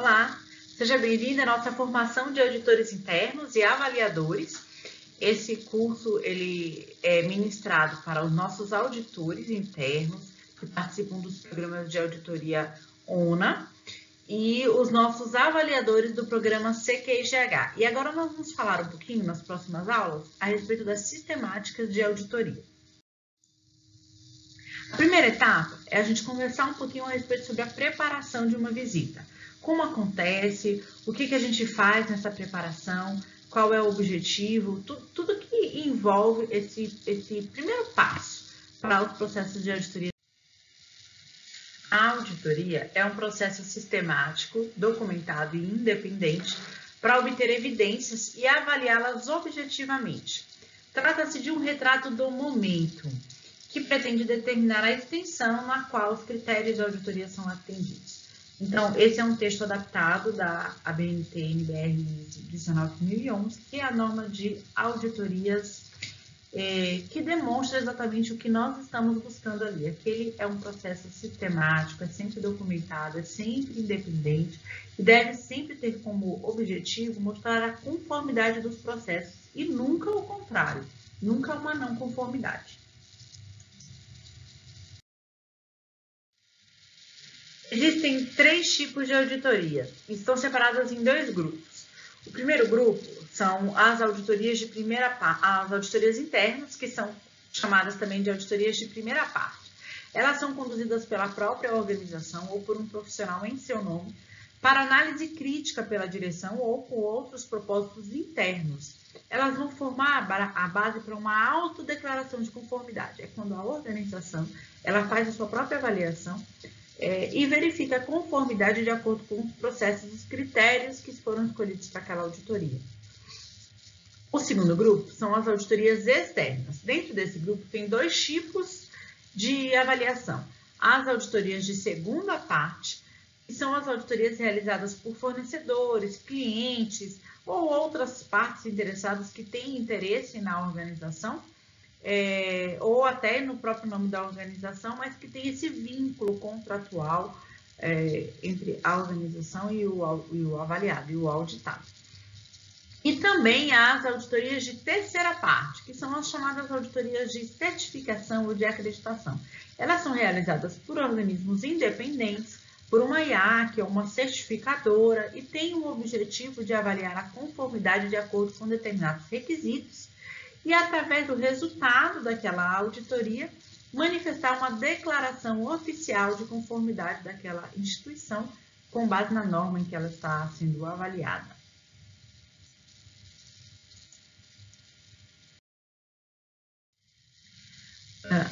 Olá, seja bem-vindo à nossa formação de auditores internos e avaliadores. Esse curso ele é ministrado para os nossos auditores internos que participam dos programas de auditoria ONA e os nossos avaliadores do programa CQIGH. E agora nós vamos falar um pouquinho nas próximas aulas a respeito das sistemáticas de auditoria. A primeira etapa é a gente conversar um pouquinho a respeito sobre a preparação de uma visita. Como acontece, o que, que a gente faz nessa preparação, qual é o objetivo, tudo, tudo que envolve esse, esse primeiro passo para os processos de auditoria. A auditoria é um processo sistemático, documentado e independente para obter evidências e avaliá-las objetivamente. Trata-se de um retrato do momento, que pretende determinar a extensão na qual os critérios de auditoria são atendidos. Então, esse é um texto adaptado da ABNT NBR 19011, que é a norma de auditorias é, que demonstra exatamente o que nós estamos buscando ali. Aquele é um processo sistemático, é sempre documentado, é sempre independente e deve sempre ter como objetivo mostrar a conformidade dos processos e nunca o contrário, nunca uma não conformidade. Existem três tipos de auditoria, estão separadas em dois grupos. O primeiro grupo são as auditorias de primeira as auditorias internas, que são chamadas também de auditorias de primeira parte. Elas são conduzidas pela própria organização ou por um profissional em seu nome, para análise crítica pela direção ou com outros propósitos internos. Elas vão formar a base para uma autodeclaração de conformidade. É quando a organização ela faz a sua própria avaliação é, e verifica a conformidade de acordo com os processos e os critérios que foram escolhidos para aquela auditoria. O segundo grupo são as auditorias externas. Dentro desse grupo tem dois tipos de avaliação. As auditorias de segunda parte, que são as auditorias realizadas por fornecedores, clientes ou outras partes interessadas que têm interesse na organização é, ou até no próprio nome da organização, mas que tem esse vínculo contratual é, entre a organização e o, e o avaliado, e o auditado. E também as auditorias de terceira parte, que são as chamadas auditorias de certificação ou de acreditação. Elas são realizadas por organismos independentes, por uma IAC ou uma certificadora e têm o objetivo de avaliar a conformidade de acordo com determinados requisitos e, através do resultado daquela auditoria, manifestar uma declaração oficial de conformidade daquela instituição com base na norma em que ela está sendo avaliada.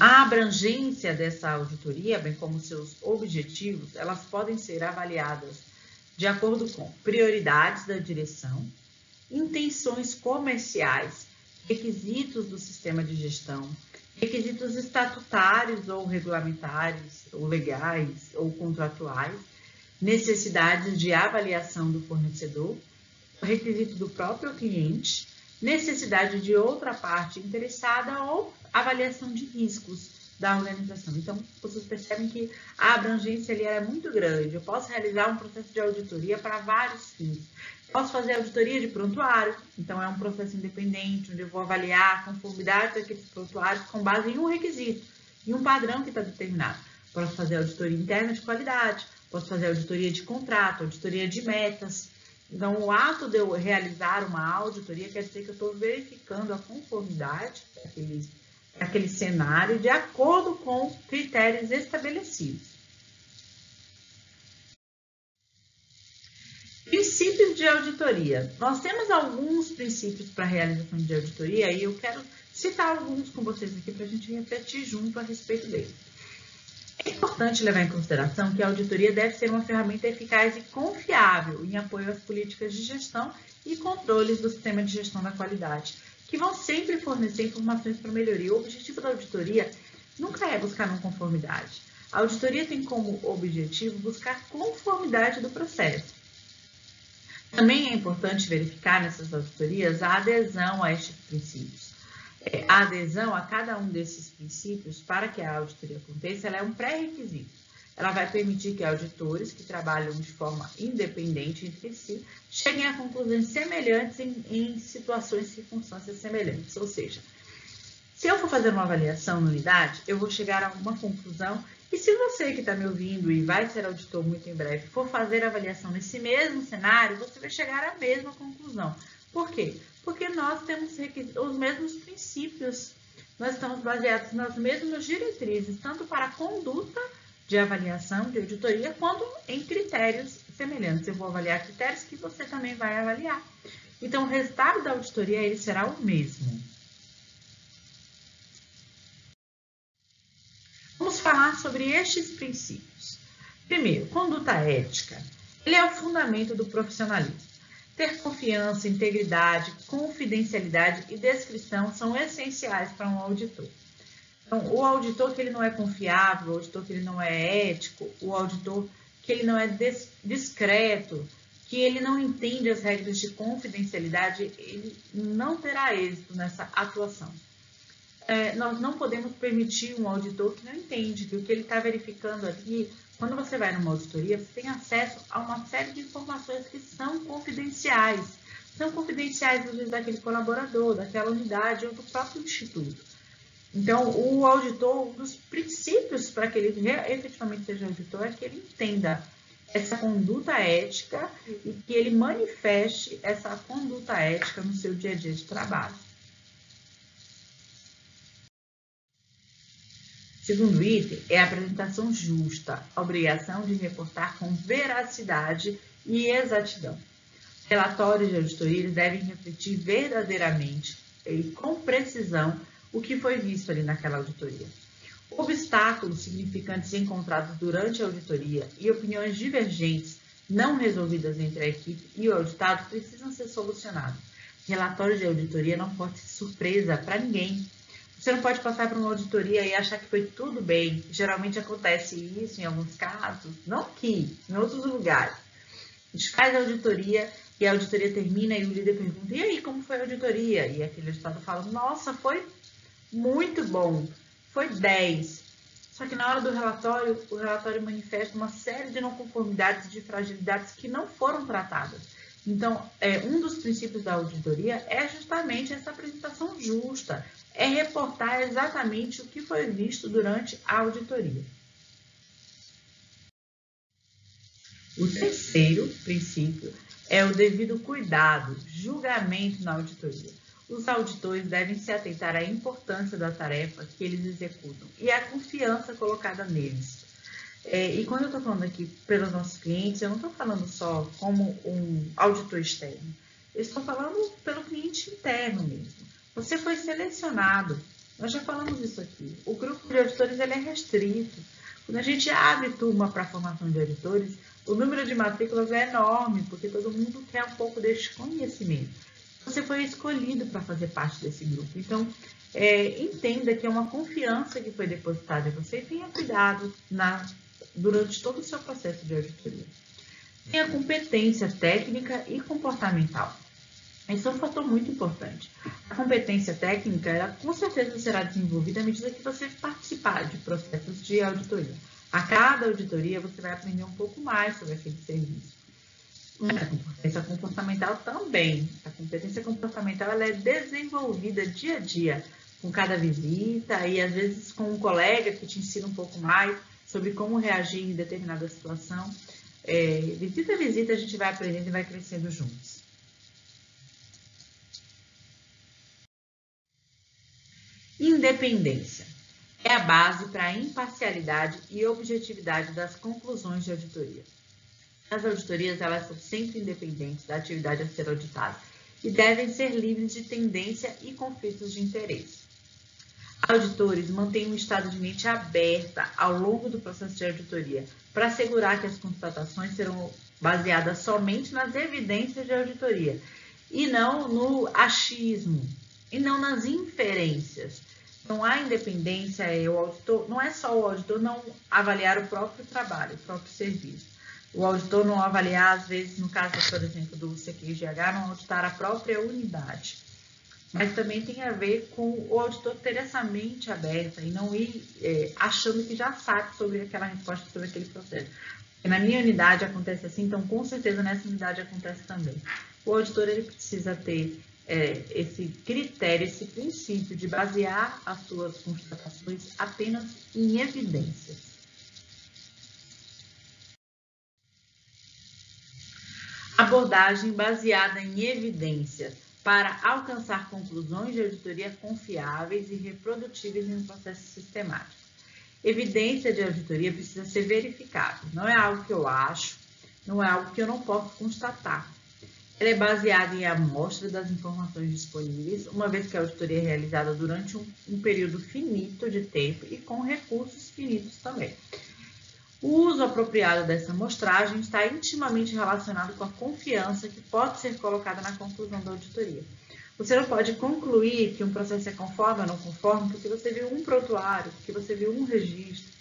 A abrangência dessa auditoria, bem como seus objetivos, elas podem ser avaliadas de acordo com prioridades da direção, intenções comerciais requisitos do sistema de gestão, requisitos estatutários ou regulamentares, ou legais ou contratuais, necessidades de avaliação do fornecedor, requisito do próprio cliente, necessidade de outra parte interessada ou avaliação de riscos da organização. Então, vocês percebem que a abrangência ali é muito grande. Eu posso realizar um processo de auditoria para vários fins. Posso fazer auditoria de prontuário, então é um processo independente, onde eu vou avaliar a conformidade daqueles prontuários com base em um requisito, em um padrão que está determinado. Posso fazer auditoria interna de qualidade, posso fazer auditoria de contrato, auditoria de metas. Então, o ato de eu realizar uma auditoria quer dizer que eu estou verificando a conformidade daquele, daquele cenário de acordo com critérios estabelecidos. Princípios de auditoria. Nós temos alguns princípios para realização de auditoria e eu quero citar alguns com vocês aqui para a gente refletir junto a respeito deles. É importante levar em consideração que a auditoria deve ser uma ferramenta eficaz e confiável em apoio às políticas de gestão e controles do sistema de gestão da qualidade, que vão sempre fornecer informações para melhoria. O objetivo da auditoria nunca é buscar não conformidade. A auditoria tem como objetivo buscar conformidade do processo também é importante verificar nessas auditorias a adesão a estes princípios. É, a adesão a cada um desses princípios, para que a auditoria aconteça, ela é um pré-requisito. ela vai permitir que auditores que trabalham de forma independente entre si cheguem a conclusões semelhantes em, em situações e circunstâncias semelhantes. Ou seja, se eu for fazer uma avaliação na unidade, eu vou chegar a uma conclusão. E se você que está me ouvindo e vai ser auditor muito em breve for fazer avaliação nesse mesmo cenário, você vai chegar à mesma conclusão. Por quê? Porque nós temos os mesmos princípios, nós estamos baseados nas mesmas diretrizes, tanto para a conduta de avaliação, de auditoria, quanto em critérios semelhantes. Eu vou avaliar critérios que você também vai avaliar. Então, o resultado da auditoria ele será o mesmo. Vamos falar sobre estes princípios. Primeiro, conduta ética. Ele é o fundamento do profissionalismo. Ter confiança, integridade, confidencialidade e descrição são essenciais para um auditor. Então, o auditor que ele não é confiável, o auditor que ele não é ético, o auditor que ele não é discreto, que ele não entende as regras de confidencialidade, ele não terá êxito nessa atuação. É, nós não podemos permitir um auditor que não entende que o que ele está verificando aqui, quando você vai numa auditoria, você tem acesso a uma série de informações que são confidenciais. São confidenciais, vezes, daquele colaborador, daquela unidade ou do próprio instituto. Então, o auditor, um dos princípios para que ele efetivamente seja auditor é que ele entenda essa conduta ética e que ele manifeste essa conduta ética no seu dia a dia de trabalho. Segundo item é a apresentação justa, a obrigação de reportar com veracidade e exatidão. Relatórios de auditoria devem refletir verdadeiramente e com precisão o que foi visto ali naquela auditoria. Obstáculos significantes encontrados durante a auditoria e opiniões divergentes não resolvidas entre a equipe e o auditado precisam ser solucionados. Relatório de auditoria não pode ser surpresa para ninguém. Você não pode passar por uma auditoria e achar que foi tudo bem. Geralmente acontece isso em alguns casos, não aqui, em outros lugares. A gente faz a auditoria e a auditoria termina e o líder pergunta: e aí, como foi a auditoria? E aquele auditado fala: nossa, foi muito bom. Foi 10. Só que na hora do relatório, o relatório manifesta uma série de não conformidades e de fragilidades que não foram tratadas. Então, é, um dos princípios da auditoria é justamente essa apresentação justa, é reportar exatamente o que foi visto durante a auditoria. O terceiro princípio é o devido cuidado, julgamento na auditoria os auditores devem se atentar à importância da tarefa que eles executam e à confiança colocada neles. É, e quando eu estou falando aqui pelos nossos clientes, eu não estou falando só como um auditor externo, eu estou falando pelo cliente interno mesmo. Você foi selecionado, nós já falamos isso aqui. O grupo de auditores ele é restrito. Quando a gente abre turma para formação de auditores, o número de matrículas é enorme, porque todo mundo quer um pouco deste conhecimento você foi escolhido para fazer parte desse grupo. Então, é, entenda que é uma confiança que foi depositada em você e tenha cuidado na, durante todo o seu processo de auditoria. Tenha competência técnica e comportamental. Esse é um fator muito importante. A competência técnica, ela com certeza será desenvolvida à medida que você participar de processos de auditoria. A cada auditoria, você vai aprender um pouco mais sobre aquele serviço. A competência comportamental também. A competência comportamental ela é desenvolvida dia a dia, com cada visita e às vezes com um colega que te ensina um pouco mais sobre como reagir em determinada situação. É, visita a visita a gente vai aprendendo e vai crescendo juntos. Independência é a base para a imparcialidade e objetividade das conclusões de auditoria. As auditorias elas são sempre independentes da atividade a ser auditada e devem ser livres de tendência e conflitos de interesse. Auditores mantêm um estado de mente aberta ao longo do processo de auditoria para assegurar que as constatações serão baseadas somente nas evidências de auditoria e não no achismo e não nas inferências. Então, a independência é o auditor, não é só o auditor não avaliar o próprio trabalho, o próprio serviço o auditor não avaliar, às vezes, no caso, por exemplo, do CQGH, não auditar a própria unidade. mas também tem a ver com o auditor ter essa mente aberta e não ir é, achando que já sabe sobre aquela resposta, sobre aquele processo. Porque na minha unidade acontece assim, então com certeza nessa unidade acontece também. O auditor ele precisa ter é, esse critério, esse princípio de basear as suas constatações apenas em evidências. Abordagem baseada em evidências para alcançar conclusões de auditoria confiáveis e reprodutíveis em um processo sistemático. Evidência de auditoria precisa ser verificável, não é algo que eu acho, não é algo que eu não posso constatar. Ela é baseada em amostra das informações disponíveis, uma vez que a auditoria é realizada durante um, um período finito de tempo e com recursos finitos também. O uso apropriado dessa amostragem está intimamente relacionado com a confiança que pode ser colocada na conclusão da auditoria. Você não pode concluir que um processo é conforme ou não conforme porque você viu um prontuário, porque você viu um registro.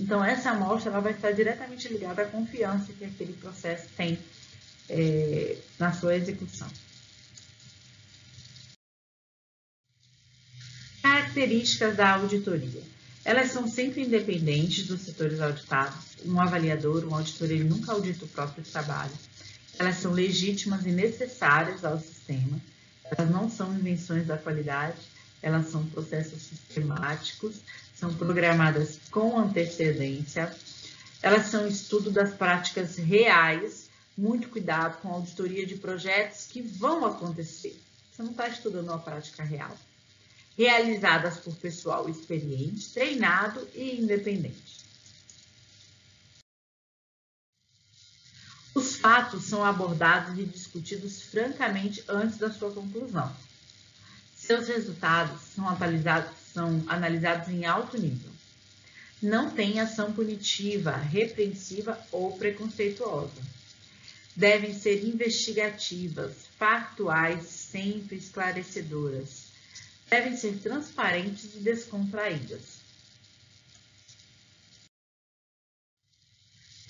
Então, essa amostra ela vai estar diretamente ligada à confiança que aquele processo tem é, na sua execução. Características da auditoria. Elas são sempre independentes dos setores auditados. Um avaliador, um auditor, ele nunca audita o próprio trabalho. Elas são legítimas e necessárias ao sistema. Elas não são invenções da qualidade, elas são processos sistemáticos, são programadas com antecedência. Elas são estudo das práticas reais, muito cuidado com a auditoria de projetos que vão acontecer. Você não está estudando uma prática real realizadas por pessoal experiente, treinado e independente. Os fatos são abordados e discutidos francamente antes da sua conclusão. Seus resultados são, são analisados em alto nível. Não tem ação punitiva, repreensiva ou preconceituosa. Devem ser investigativas, factuais, sempre esclarecedoras devem ser transparentes e descontraídas.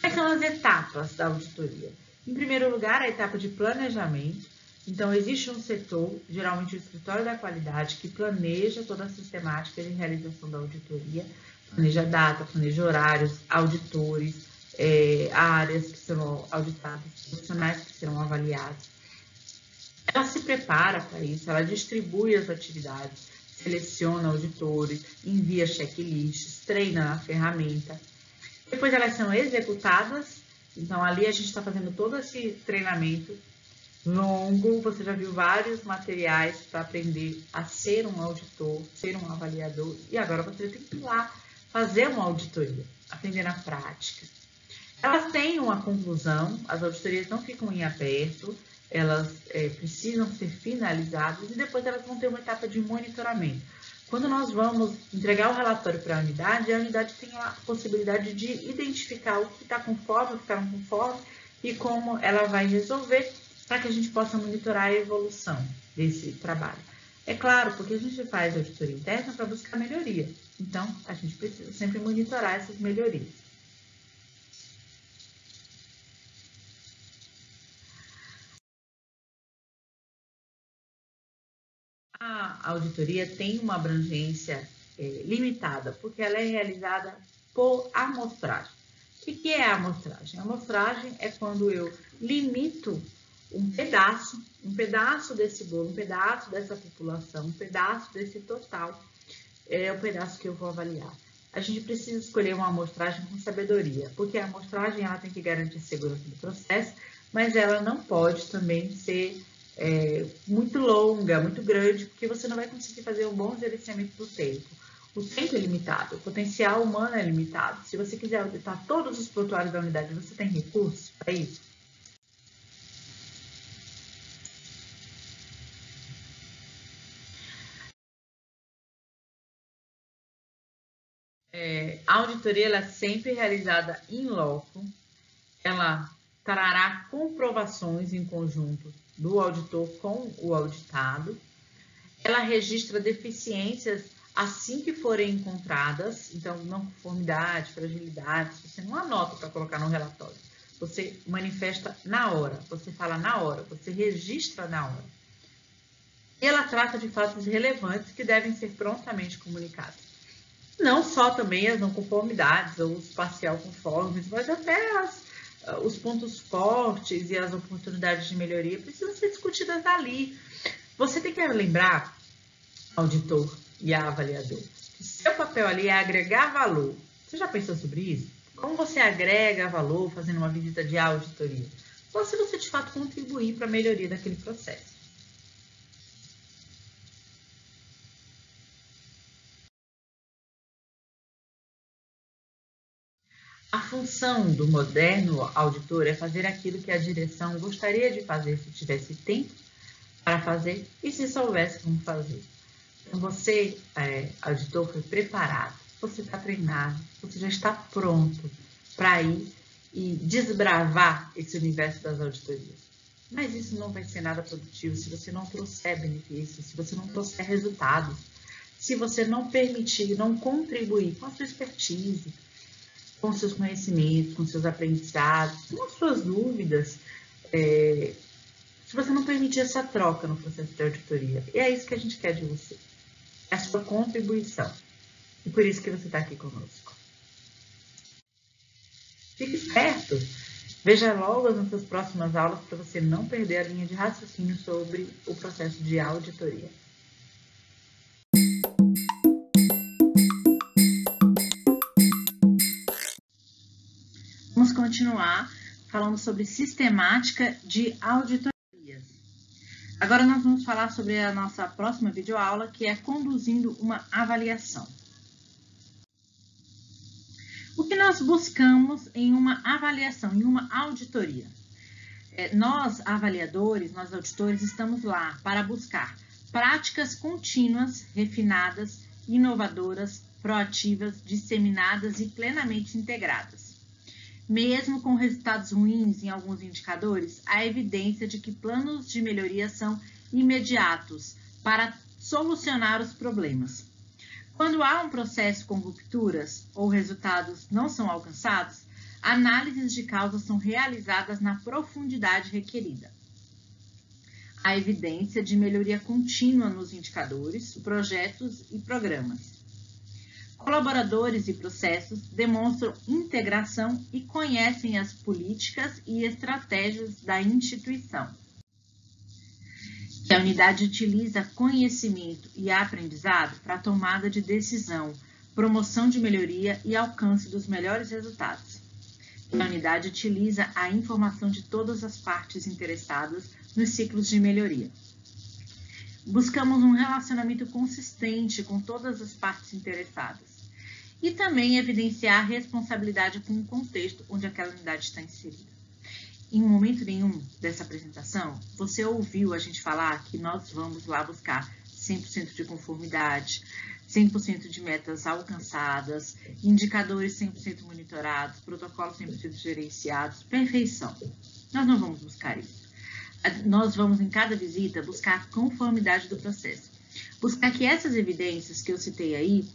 Quais são as etapas da auditoria? Em primeiro lugar, a etapa de planejamento. Então, existe um setor, geralmente o escritório da qualidade, que planeja toda a sistemática de realização da auditoria, planeja data, planeja horários, auditores, é, áreas que serão auditadas, profissionais que serão avaliados. Ela se prepara para isso, ela distribui as atividades, seleciona auditores, envia checklists, treina na ferramenta. Depois elas são executadas, então ali a gente está fazendo todo esse treinamento longo, você já viu vários materiais para aprender a ser um auditor, ser um avaliador, e agora você tem que ir lá fazer uma auditoria, aprender na prática. Elas têm uma conclusão, as auditorias não ficam em aberto, elas é, precisam ser finalizadas e depois elas vão ter uma etapa de monitoramento. Quando nós vamos entregar o relatório para a unidade, a unidade tem a possibilidade de identificar o que está conforme, o que está não conforme e como ela vai resolver para que a gente possa monitorar a evolução desse trabalho. É claro, porque a gente faz auditoria interna para buscar melhoria. Então, a gente precisa sempre monitorar essas melhorias. A auditoria tem uma abrangência é, limitada, porque ela é realizada por amostragem. O que é a amostragem? A amostragem é quando eu limito um pedaço, um pedaço desse bolo, um pedaço dessa população, um pedaço desse total, é o pedaço que eu vou avaliar. A gente precisa escolher uma amostragem com sabedoria, porque a amostragem ela tem que garantir segurança do processo, mas ela não pode também ser é, muito longa, muito grande, porque você não vai conseguir fazer um bom gerenciamento do tempo. O tempo é limitado, o potencial humano é limitado. Se você quiser auditar todos os prontuários da unidade, você tem recursos para isso? É, a auditoria ela é sempre realizada em loco, ela trará comprovações em conjunto do auditor com o auditado. Ela registra deficiências assim que forem encontradas, então não conformidade, fragilidade, você não anota para colocar no relatório. Você manifesta na hora, você fala na hora, você registra na hora. E ela trata de fatos relevantes que devem ser prontamente comunicados. Não só também as não conformidades ou os parcial conformes, mas até as, os pontos fortes e as oportunidades de melhoria precisam ser discutidas ali. Você tem que lembrar, auditor e avaliador, que seu papel ali é agregar valor. Você já pensou sobre isso? Como você agrega valor fazendo uma visita de auditoria? Só se você de fato contribuir para a melhoria daquele processo. Função do moderno auditor é fazer aquilo que a direção gostaria de fazer se tivesse tempo para fazer e se soubesse como fazer. Então, você, é, auditor, foi preparado, você está treinado, você já está pronto para ir e desbravar esse universo das auditorias. Mas isso não vai ser nada produtivo se você não trouxer benefícios, se você não trouxer resultados, se você não permitir, não contribuir com a sua expertise, com seus conhecimentos, com seus aprendizados, com as suas dúvidas, é, se você não permitir essa troca no processo de auditoria. E é isso que a gente quer de você. É a sua contribuição. E por isso que você está aqui conosco. Fique esperto. Veja logo as nossas próximas aulas para você não perder a linha de raciocínio sobre o processo de auditoria. Continuar falando sobre sistemática de auditorias. Agora nós vamos falar sobre a nossa próxima videoaula, que é conduzindo uma avaliação. O que nós buscamos em uma avaliação, em uma auditoria? É, nós, avaliadores, nós auditores, estamos lá para buscar práticas contínuas, refinadas, inovadoras, proativas, disseminadas e plenamente integradas mesmo com resultados ruins em alguns indicadores, há evidência de que planos de melhoria são imediatos para solucionar os problemas. Quando há um processo com rupturas ou resultados não são alcançados, análises de causas são realizadas na profundidade requerida. Há evidência de melhoria contínua nos indicadores, projetos e programas. Colaboradores e processos demonstram integração e conhecem as políticas e estratégias da instituição. Que a unidade utiliza conhecimento e aprendizado para a tomada de decisão, promoção de melhoria e alcance dos melhores resultados. Que a unidade utiliza a informação de todas as partes interessadas nos ciclos de melhoria. Buscamos um relacionamento consistente com todas as partes interessadas e também evidenciar a responsabilidade com o contexto onde aquela unidade está inserida. Em momento nenhum dessa apresentação, você ouviu a gente falar que nós vamos lá buscar 100% de conformidade, 100% de metas alcançadas, indicadores 100% monitorados, protocolos 100% gerenciados, perfeição. Nós não vamos buscar isso. Nós vamos, em cada visita, buscar a conformidade do processo. Buscar que essas evidências que eu citei aí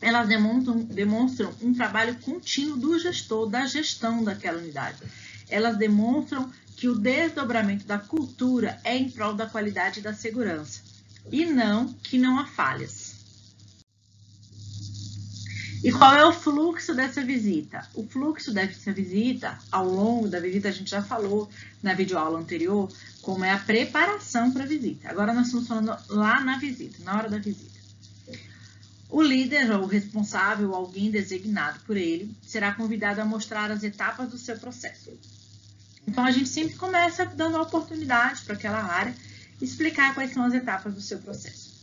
elas demonstram, demonstram um trabalho contínuo do gestor, da gestão daquela unidade. Elas demonstram que o desdobramento da cultura é em prol da qualidade e da segurança, e não que não há falhas. E qual é o fluxo dessa visita? O fluxo dessa visita, ao longo da visita, a gente já falou na videoaula anterior, como é a preparação para a visita. Agora nós estamos falando lá na visita, na hora da visita. O líder ou responsável, alguém designado por ele, será convidado a mostrar as etapas do seu processo. Então, a gente sempre começa dando a oportunidade para aquela área explicar quais são as etapas do seu processo.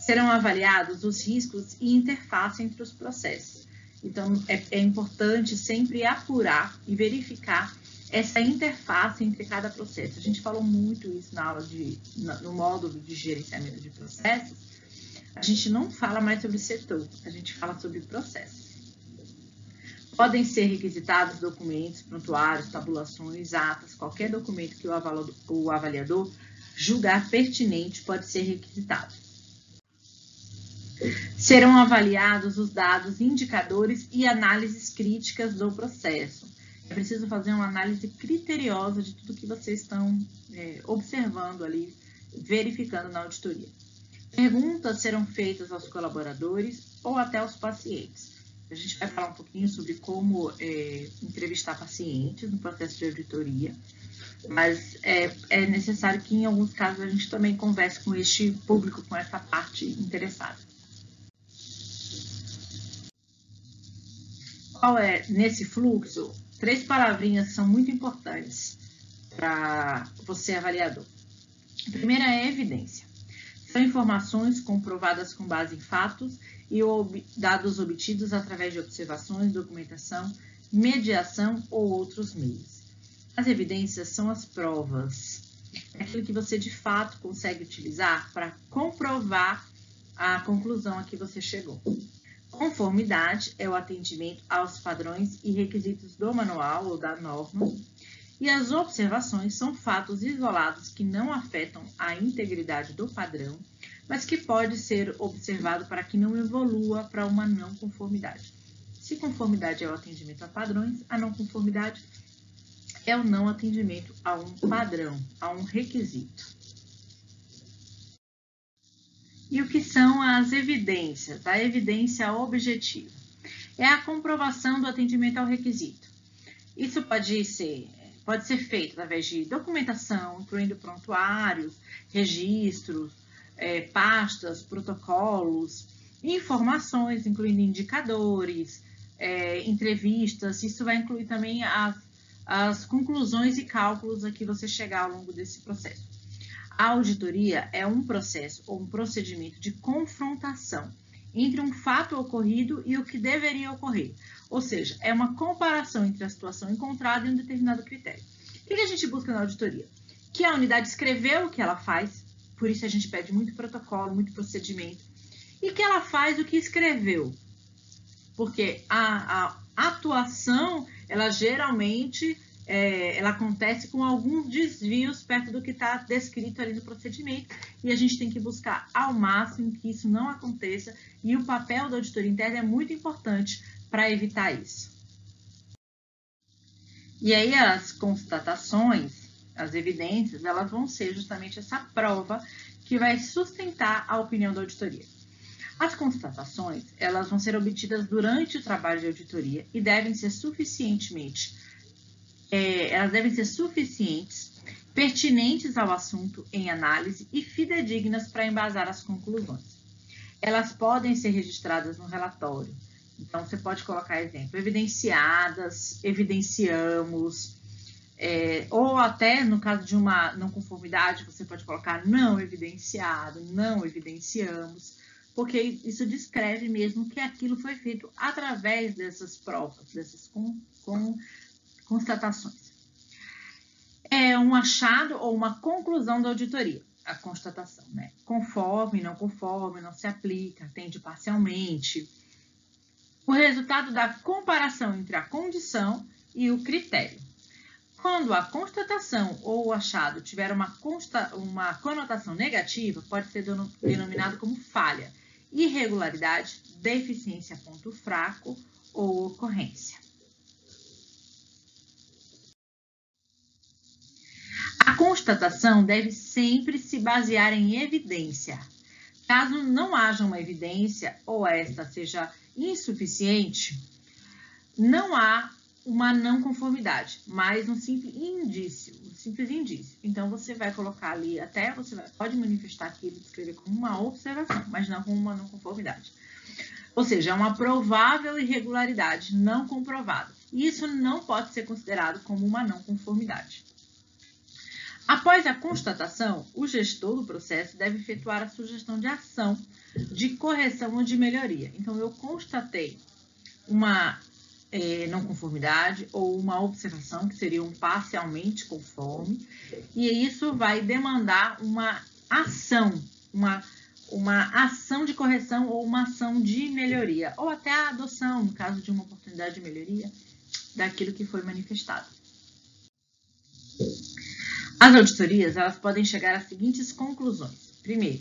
Serão avaliados os riscos e interface entre os processos. Então, é, é importante sempre apurar e verificar essa interface entre cada processo. A gente falou muito isso na aula de, no módulo de gerenciamento de processos, a gente não fala mais sobre setor, a gente fala sobre processos. Podem ser requisitados documentos, prontuários, tabulações, atas, qualquer documento que o avaliador julgar pertinente pode ser requisitado. Serão avaliados os dados, indicadores e análises críticas do processo. É preciso fazer uma análise criteriosa de tudo que vocês estão é, observando ali verificando na auditoria. Perguntas serão feitas aos colaboradores ou até aos pacientes. A gente vai falar um pouquinho sobre como é, entrevistar pacientes no processo de auditoria, mas é, é, necessário que, em alguns casos, a gente também converse com este público, com essa parte interessada. Qual é, nesse fluxo, três palavrinhas são muito importantes para você, avaliador. A primeira é evidência. São informações comprovadas com base em fatos e dados obtidos através de observações, documentação, mediação ou outros meios. As evidências são as provas, é aquilo que você de fato consegue utilizar para comprovar a conclusão a que você chegou. Conformidade é o atendimento aos padrões e requisitos do manual ou da norma. E as observações são fatos isolados que não afetam a integridade do padrão mas que pode ser observado para que não evolua para uma não conformidade. Se conformidade é o atendimento a padrões, a não conformidade é o não atendimento a um padrão, a um requisito. E o que são as evidências? A evidência objetiva é a comprovação do atendimento ao requisito. Isso pode ser, pode ser feito através de documentação, incluindo prontuários, registros, é, pastas, protocolos, informações, incluindo indicadores, é, entrevistas. Isso vai incluir também as, as conclusões e cálculos a que você chegar ao longo desse processo. A auditoria é um processo ou um procedimento de confrontação entre um fato ocorrido e o que deveria ocorrer. Ou seja, é uma comparação entre a situação encontrada e um determinado critério. O que a gente busca na auditoria? Que a unidade escreveu o que ela faz, por isso a gente pede muito protocolo, muito procedimento. E que ela faz o que escreveu. Porque a, a atuação, ela geralmente é, ela acontece com alguns desvios perto do que está descrito ali no procedimento e a gente tem que buscar ao máximo que isso não aconteça e o papel da auditoria interna é muito importante para evitar isso. E aí as constatações as evidências, elas vão ser justamente essa prova que vai sustentar a opinião da auditoria. As constatações, elas vão ser obtidas durante o trabalho de auditoria e devem ser suficientemente, é, elas devem ser suficientes, pertinentes ao assunto em análise e fidedignas para embasar as conclusões. Elas podem ser registradas no relatório. Então, você pode colocar exemplo, evidenciadas, evidenciamos, é, ou até no caso de uma não conformidade, você pode colocar não evidenciado, não evidenciamos, porque isso descreve mesmo que aquilo foi feito através dessas provas, dessas com, com, constatações. É um achado ou uma conclusão da auditoria, a constatação, né? Conforme, não conforme, não se aplica, atende parcialmente. O resultado da comparação entre a condição e o critério. Quando a constatação ou o achado tiver uma, consta, uma conotação negativa, pode ser denominado como falha, irregularidade, deficiência ponto fraco ou ocorrência. A constatação deve sempre se basear em evidência. Caso não haja uma evidência ou esta seja insuficiente, não há uma não conformidade, mas um simples indício, um simples indício. Então você vai colocar ali, até você vai, pode manifestar aquilo, escrever como uma observação, mas não como uma não conformidade. Ou seja, é uma provável irregularidade não comprovada. Isso não pode ser considerado como uma não conformidade. Após a constatação, o gestor do processo deve efetuar a sugestão de ação de correção ou de melhoria. Então, eu constatei uma é, não conformidade ou uma observação, que seria um parcialmente conforme, e isso vai demandar uma ação, uma, uma ação de correção ou uma ação de melhoria, ou até a adoção, no caso de uma oportunidade de melhoria, daquilo que foi manifestado. As auditorias elas podem chegar às seguintes conclusões. Primeiro,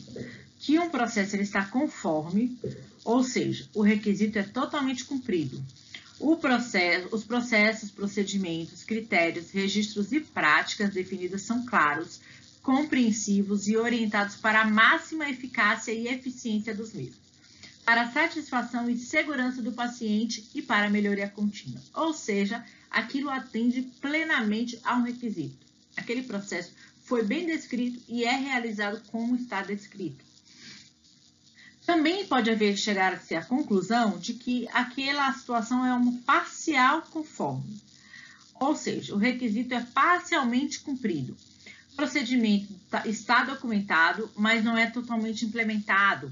que um processo ele está conforme, ou seja, o requisito é totalmente cumprido, Processo, os processos, procedimentos, critérios, registros e práticas definidas são claros, compreensivos e orientados para a máxima eficácia e eficiência dos mesmos, para a satisfação e segurança do paciente e para a melhoria contínua. Ou seja, aquilo atende plenamente a um requisito. Aquele processo foi bem descrito e é realizado como está descrito. Também pode haver chegar-se à conclusão de que aquela situação é uma parcial conforme, ou seja, o requisito é parcialmente cumprido. O procedimento tá, está documentado, mas não é totalmente implementado.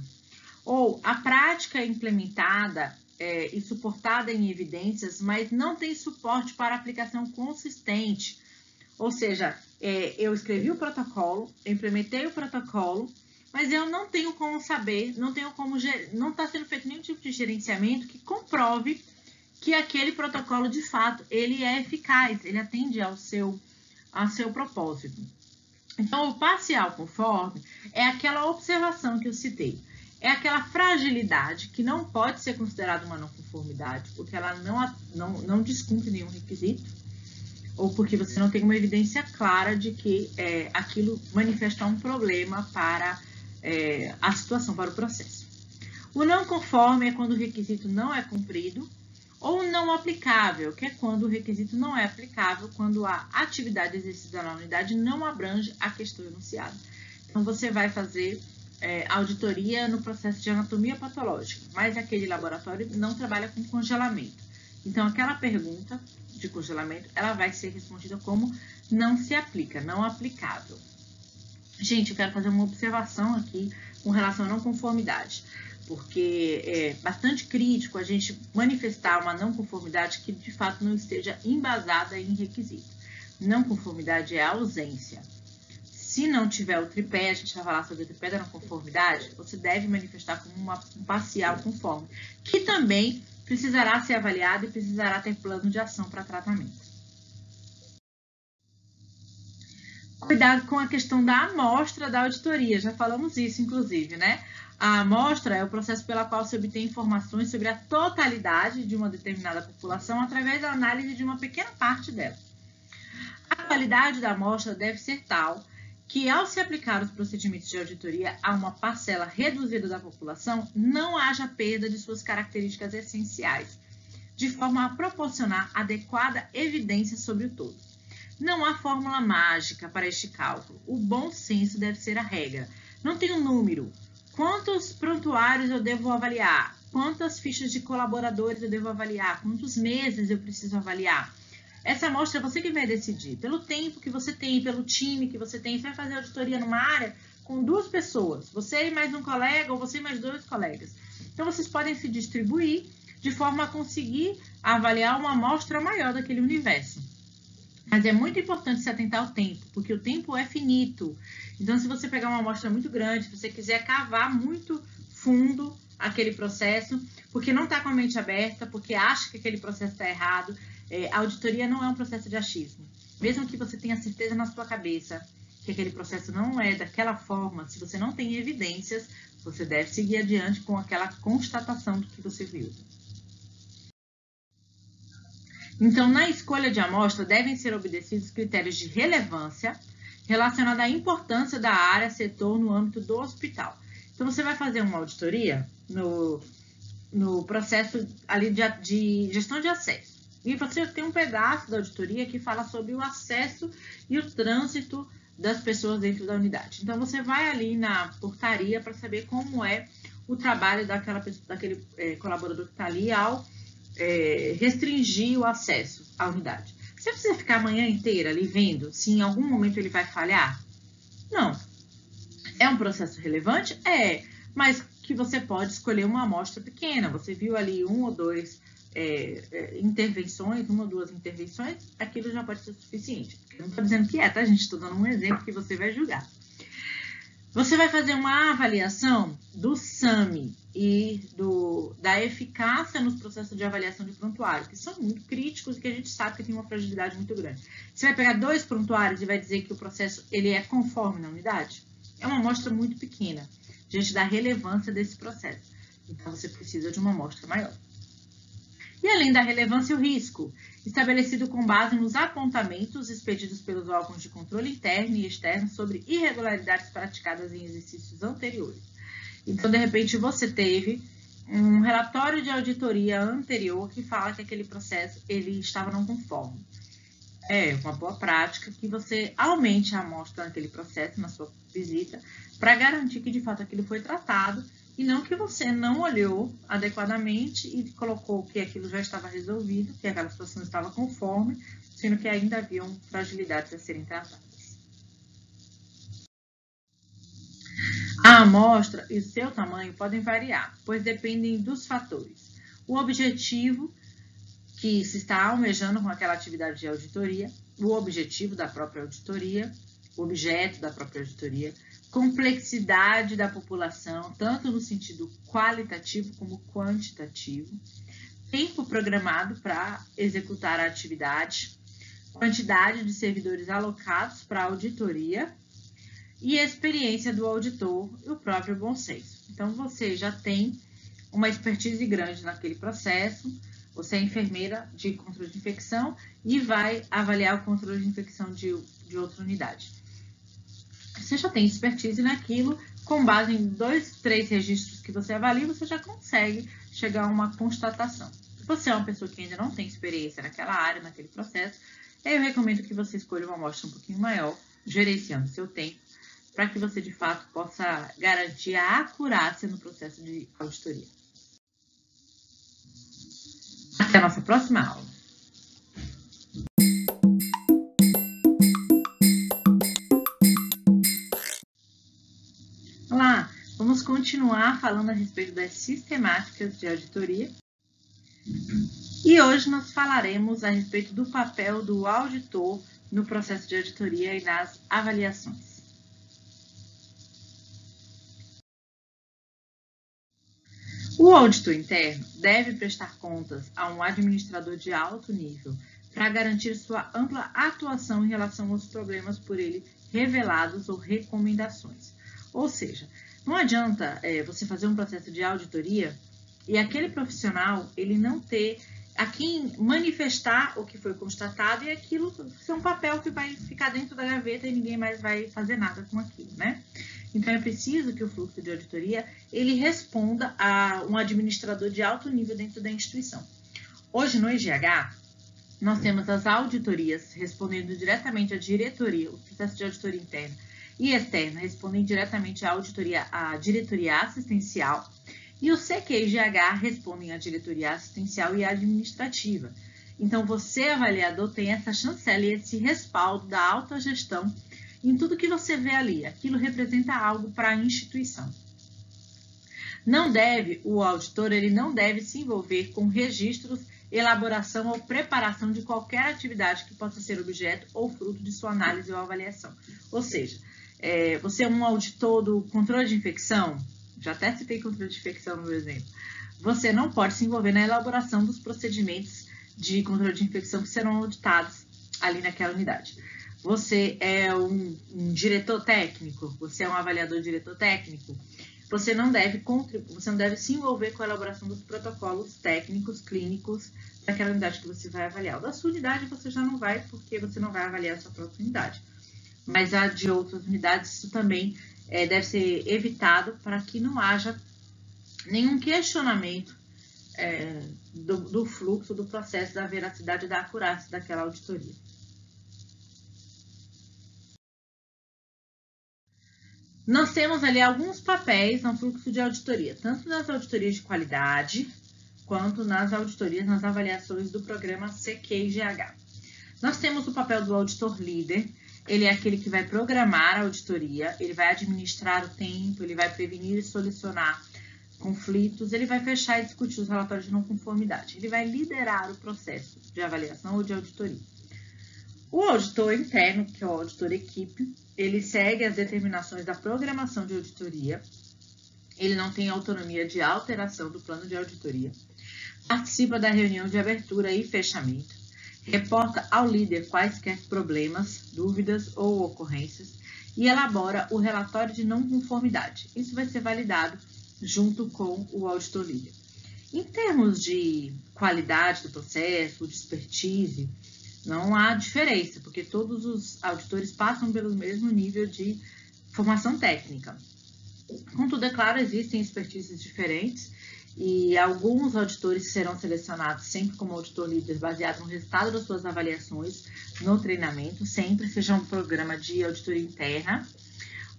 Ou a prática é implementada é, e suportada em evidências, mas não tem suporte para aplicação consistente. Ou seja, é, eu escrevi o protocolo, implementei o protocolo, mas eu não tenho como saber, não tenho como, não está sendo feito nenhum tipo de gerenciamento que comprove que aquele protocolo de fato ele é eficaz, ele atende ao seu, ao seu propósito. Então, o parcial conforme é aquela observação que eu citei, é aquela fragilidade que não pode ser considerada uma não conformidade, porque ela não, não, não descumpre nenhum requisito, ou porque você não tem uma evidência clara de que é, aquilo manifesta um problema para é, a situação para o processo. O não conforme é quando o requisito não é cumprido, ou não aplicável, que é quando o requisito não é aplicável, quando a atividade exercida na unidade não abrange a questão enunciada. Então, você vai fazer é, auditoria no processo de anatomia patológica, mas aquele laboratório não trabalha com congelamento. Então, aquela pergunta de congelamento, ela vai ser respondida como não se aplica, não aplicável. Gente, eu quero fazer uma observação aqui com relação à não conformidade, porque é bastante crítico a gente manifestar uma não conformidade que de fato não esteja embasada em requisito. Não conformidade é ausência. Se não tiver o tripé, a gente vai falar sobre o tripé da não conformidade, você deve manifestar como uma, um parcial conforme, que também precisará ser avaliado e precisará ter plano de ação para tratamento. Cuidado com a questão da amostra da auditoria, já falamos isso, inclusive, né? A amostra é o processo pela qual se obtém informações sobre a totalidade de uma determinada população através da análise de uma pequena parte dela. A qualidade da amostra deve ser tal que, ao se aplicar os procedimentos de auditoria a uma parcela reduzida da população, não haja perda de suas características essenciais, de forma a proporcionar adequada evidência sobre o todo. Não há fórmula mágica para este cálculo. O bom senso deve ser a regra. Não tem um número. Quantos prontuários eu devo avaliar? Quantas fichas de colaboradores eu devo avaliar? Quantos meses eu preciso avaliar? Essa amostra é você que vai decidir. Pelo tempo que você tem, pelo time que você tem. Você vai fazer auditoria numa área com duas pessoas. Você e mais um colega, ou você e mais dois colegas. Então, vocês podem se distribuir de forma a conseguir avaliar uma amostra maior daquele universo. Mas é muito importante se atentar ao tempo, porque o tempo é finito. Então, se você pegar uma amostra muito grande, se você quiser cavar muito fundo aquele processo, porque não está com a mente aberta, porque acha que aquele processo está errado, é, a auditoria não é um processo de achismo. Mesmo que você tenha certeza na sua cabeça que aquele processo não é daquela forma, se você não tem evidências, você deve seguir adiante com aquela constatação do que você viu. Então, na escolha de amostra, devem ser obedecidos critérios de relevância relacionados à importância da área, setor no âmbito do hospital. Então, você vai fazer uma auditoria no, no processo ali de, de gestão de acesso. E você tem um pedaço da auditoria que fala sobre o acesso e o trânsito das pessoas dentro da unidade. Então, você vai ali na portaria para saber como é o trabalho daquela, daquele é, colaborador que está ali ao é, restringir o acesso à unidade. Você precisa ficar a manhã inteira ali vendo se em algum momento ele vai falhar? Não. É um processo relevante? É, mas que você pode escolher uma amostra pequena. Você viu ali um ou dois é, é, intervenções, uma ou duas intervenções, aquilo já pode ser suficiente. Eu não estou dizendo que é, tá, gente? Estou dando um exemplo que você vai julgar. Você vai fazer uma avaliação do SAMI e do, da eficácia nos processos de avaliação de prontuário, que são muito críticos e que a gente sabe que tem uma fragilidade muito grande. Você vai pegar dois prontuários e vai dizer que o processo ele é conforme na unidade? É uma amostra muito pequena, diante da relevância desse processo. Então, você precisa de uma amostra maior. E além da relevância, o risco. estabelecido com base nos apontamentos expedidos pelos órgãos de controle interno e externo sobre irregularidades praticadas em exercícios anteriores. Então, de repente, você teve um relatório de auditoria anterior que fala que aquele processo ele estava não conforme. É uma boa prática que você aumente a amostra naquele processo, na sua visita, para garantir que de fato aquilo foi tratado e não que você não olhou adequadamente e colocou que aquilo já estava resolvido, que aquela situação estava conforme, sendo que ainda haviam fragilidades a serem tratadas. A amostra e seu tamanho podem variar, pois dependem dos fatores. O objetivo que se está almejando com aquela atividade de auditoria, o objetivo da própria auditoria, objeto da própria auditoria, complexidade da população, tanto no sentido qualitativo como quantitativo, tempo programado para executar a atividade, quantidade de servidores alocados para a auditoria e experiência do auditor e o próprio bom senso. Então, você já tem uma expertise grande naquele processo, você é enfermeira de controle de infecção e vai avaliar o controle de infecção de, de outra unidade. Você já tem expertise naquilo, com base em dois, três registros que você avalia, você já consegue chegar a uma constatação. Se você é uma pessoa que ainda não tem experiência naquela área, naquele processo, eu recomendo que você escolha uma amostra um pouquinho maior, gerenciando seu tempo, para que você de fato possa garantir a acurácia no processo de auditoria. Até a nossa próxima aula. Vamos continuar falando a respeito das sistemáticas de auditoria. E hoje nós falaremos a respeito do papel do auditor no processo de auditoria e nas avaliações. O auditor interno deve prestar contas a um administrador de alto nível para garantir sua ampla atuação em relação aos problemas por ele revelados ou recomendações. Ou seja, não adianta é, você fazer um processo de auditoria e aquele profissional ele não ter a quem manifestar o que foi constatado e aquilo ser um papel que vai ficar dentro da gaveta e ninguém mais vai fazer nada com aquilo, né? Então é preciso que o fluxo de auditoria ele responda a um administrador de alto nível dentro da instituição. Hoje no IGH nós temos as auditorias respondendo diretamente à diretoria, o processo de auditoria interna e externa respondem diretamente à auditoria, à diretoria assistencial e o CQIGH respondem à diretoria assistencial e administrativa. Então, você, avaliador, tem essa chancela e esse respaldo da alta gestão em tudo que você vê ali. Aquilo representa algo para a instituição. Não deve, o auditor, ele não deve se envolver com registros, elaboração ou preparação de qualquer atividade que possa ser objeto ou fruto de sua análise ou avaliação. Ou seja, é, você é um auditor do controle de infecção, já até citei controle de infecção no exemplo, você não pode se envolver na elaboração dos procedimentos de controle de infecção que serão auditados ali naquela unidade. Você é um, um diretor técnico, você é um avaliador diretor técnico, você não deve você não deve se envolver com a elaboração dos protocolos técnicos, clínicos daquela unidade que você vai avaliar. Da sua unidade você já não vai, porque você não vai avaliar a sua própria unidade. Mas a de outras unidades, isso também é, deve ser evitado para que não haja nenhum questionamento é, do, do fluxo, do processo, da veracidade da acurácia daquela auditoria. Nós temos ali alguns papéis no fluxo de auditoria, tanto nas auditorias de qualidade, quanto nas auditorias, nas avaliações do programa CQIGH. Nós temos o papel do auditor líder, ele é aquele que vai programar a auditoria, ele vai administrar o tempo, ele vai prevenir e solucionar conflitos, ele vai fechar e discutir os relatórios de não conformidade, ele vai liderar o processo de avaliação ou de auditoria. O auditor interno, que é o auditor equipe, ele segue as determinações da programação de auditoria, ele não tem autonomia de alteração do plano de auditoria, participa da reunião de abertura e fechamento, reporta ao líder quaisquer problemas, dúvidas ou ocorrências e elabora o relatório de não conformidade. Isso vai ser validado junto com o auditor líder. Em termos de qualidade do processo, de expertise, não há diferença, porque todos os auditores passam pelo mesmo nível de formação técnica. Contudo, é claro, existem expertises diferentes e alguns auditores serão selecionados sempre como auditor líder baseado no resultado das suas avaliações no treinamento, sempre seja um programa de auditoria interna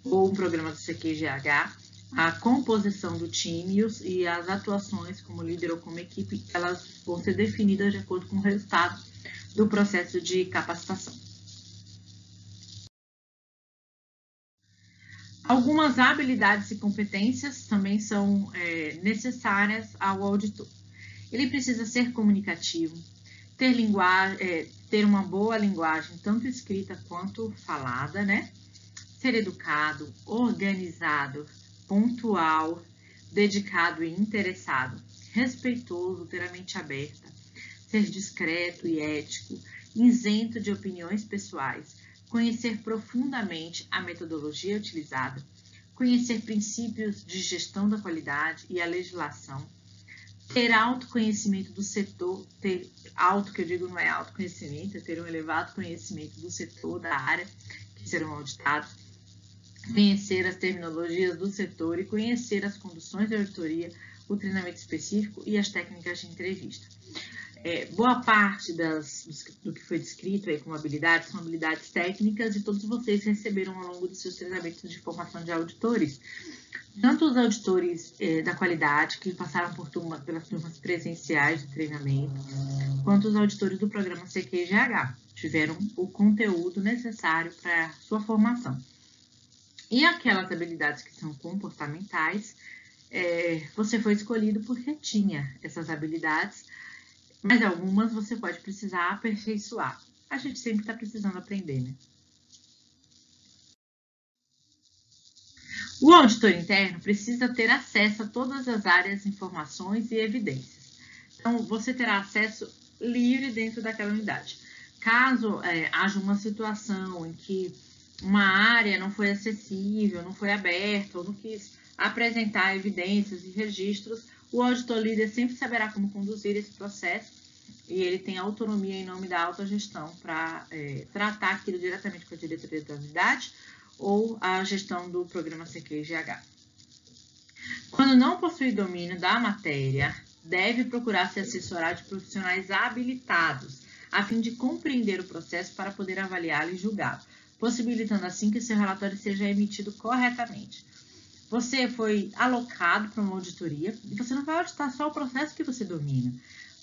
ou um programa do CQGH, a composição do time e as atuações como líder ou como equipe, elas vão ser definidas de acordo com o resultado do processo de capacitação. Algumas habilidades e competências também são é, necessárias ao auditor. Ele precisa ser comunicativo, ter, linguagem, é, ter uma boa linguagem, tanto escrita quanto falada, né? Ser educado, organizado, pontual, dedicado e interessado, respeitoso, ter a mente aberta, ser discreto e ético, isento de opiniões pessoais, conhecer profundamente a metodologia utilizada, conhecer princípios de gestão da qualidade e a legislação, ter autoconhecimento do setor, ter auto que eu digo não é autoconhecimento, é ter um elevado conhecimento do setor, da área que serão auditados, conhecer as terminologias do setor e conhecer as conduções de auditoria, o treinamento específico e as técnicas de entrevista. É, boa parte das, do que foi descrito aí como habilidades são habilidades técnicas e todos vocês receberam ao longo dos seus treinamentos de formação de auditores. Tanto os auditores é, da qualidade, que passaram por turma, pelas turmas presenciais de treinamento, quanto os auditores do programa CQGH, tiveram o conteúdo necessário para sua formação. E aquelas habilidades que são comportamentais, é, você foi escolhido porque tinha essas habilidades, mas algumas você pode precisar aperfeiçoar. A gente sempre está precisando aprender, né? O auditor interno precisa ter acesso a todas as áreas, informações e evidências. Então, você terá acesso livre dentro daquela unidade. Caso é, haja uma situação em que uma área não foi acessível, não foi aberta, ou não quis apresentar evidências e registros, o auditor líder sempre saberá como conduzir esse processo e ele tem autonomia em nome da autogestão para é, tratar aquilo diretamente com a diretoria da unidade ou a gestão do programa CQGH. Quando não possui domínio da matéria, deve procurar se assessorar de profissionais habilitados, a fim de compreender o processo para poder avaliá-lo e julgá-lo possibilitando assim que seu relatório seja emitido corretamente. Você foi alocado para uma auditoria e você não vai auditar só o processo que você domina.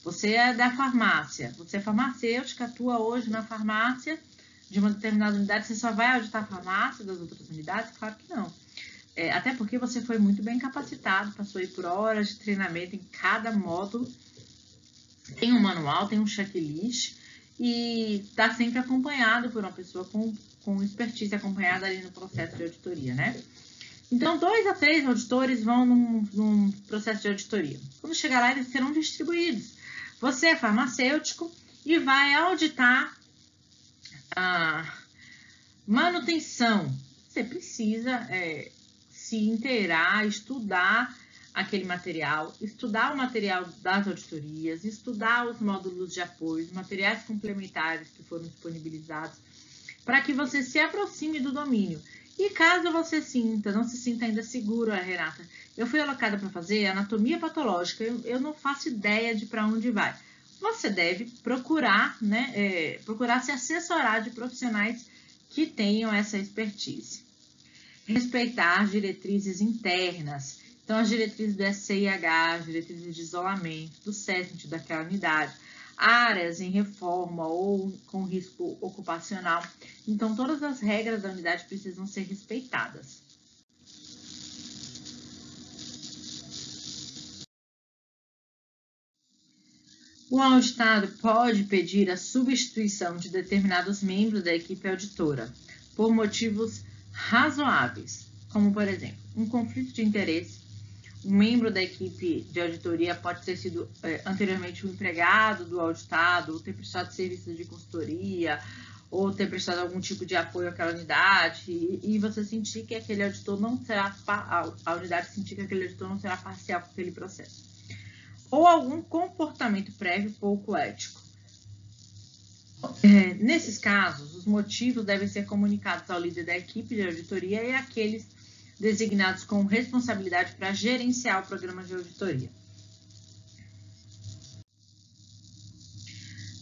Você é da farmácia, você é farmacêutica, atua hoje na farmácia de uma determinada unidade, você só vai auditar a farmácia das outras unidades? Claro que não. É, até porque você foi muito bem capacitado, passou aí por horas de treinamento em cada módulo. Tem um manual, tem um checklist e está sempre acompanhado por uma pessoa com com expertise acompanhada ali no processo de auditoria, né? Então, dois a três auditores vão num, num processo de auditoria. Quando chegar lá, eles serão distribuídos. Você é farmacêutico e vai auditar a manutenção. Você precisa é, se inteirar, estudar aquele material, estudar o material das auditorias, estudar os módulos de apoio, os materiais complementares que foram disponibilizados para que você se aproxime do domínio. E caso você sinta, não se sinta ainda seguro, Renata, eu fui alocada para fazer anatomia patológica, eu, eu, não faço ideia de para onde vai. Você deve procurar, né, é, procurar se assessorar de profissionais que tenham essa expertise. Respeitar as diretrizes internas. Então, as diretrizes do SCIH, as diretrizes de isolamento, do SESMIT daquela unidade, áreas em reforma ou com risco ocupacional. Então, todas as regras da unidade precisam ser respeitadas. O auditado pode pedir a substituição de determinados membros da equipe auditora por motivos razoáveis, como, por exemplo, um conflito de interesse um membro da equipe de auditoria pode ter sido é, anteriormente um empregado do auditado, ou ter prestado serviços de consultoria, ou ter prestado algum tipo de apoio àquela unidade, e, e você sentir que aquele auditor não será, a unidade sentir que aquele auditor não será parcial com aquele processo. Ou algum comportamento prévio pouco ético. É, nesses casos, os motivos devem ser comunicados ao líder da equipe de auditoria e àqueles designados com responsabilidade para gerenciar o programa de auditoria.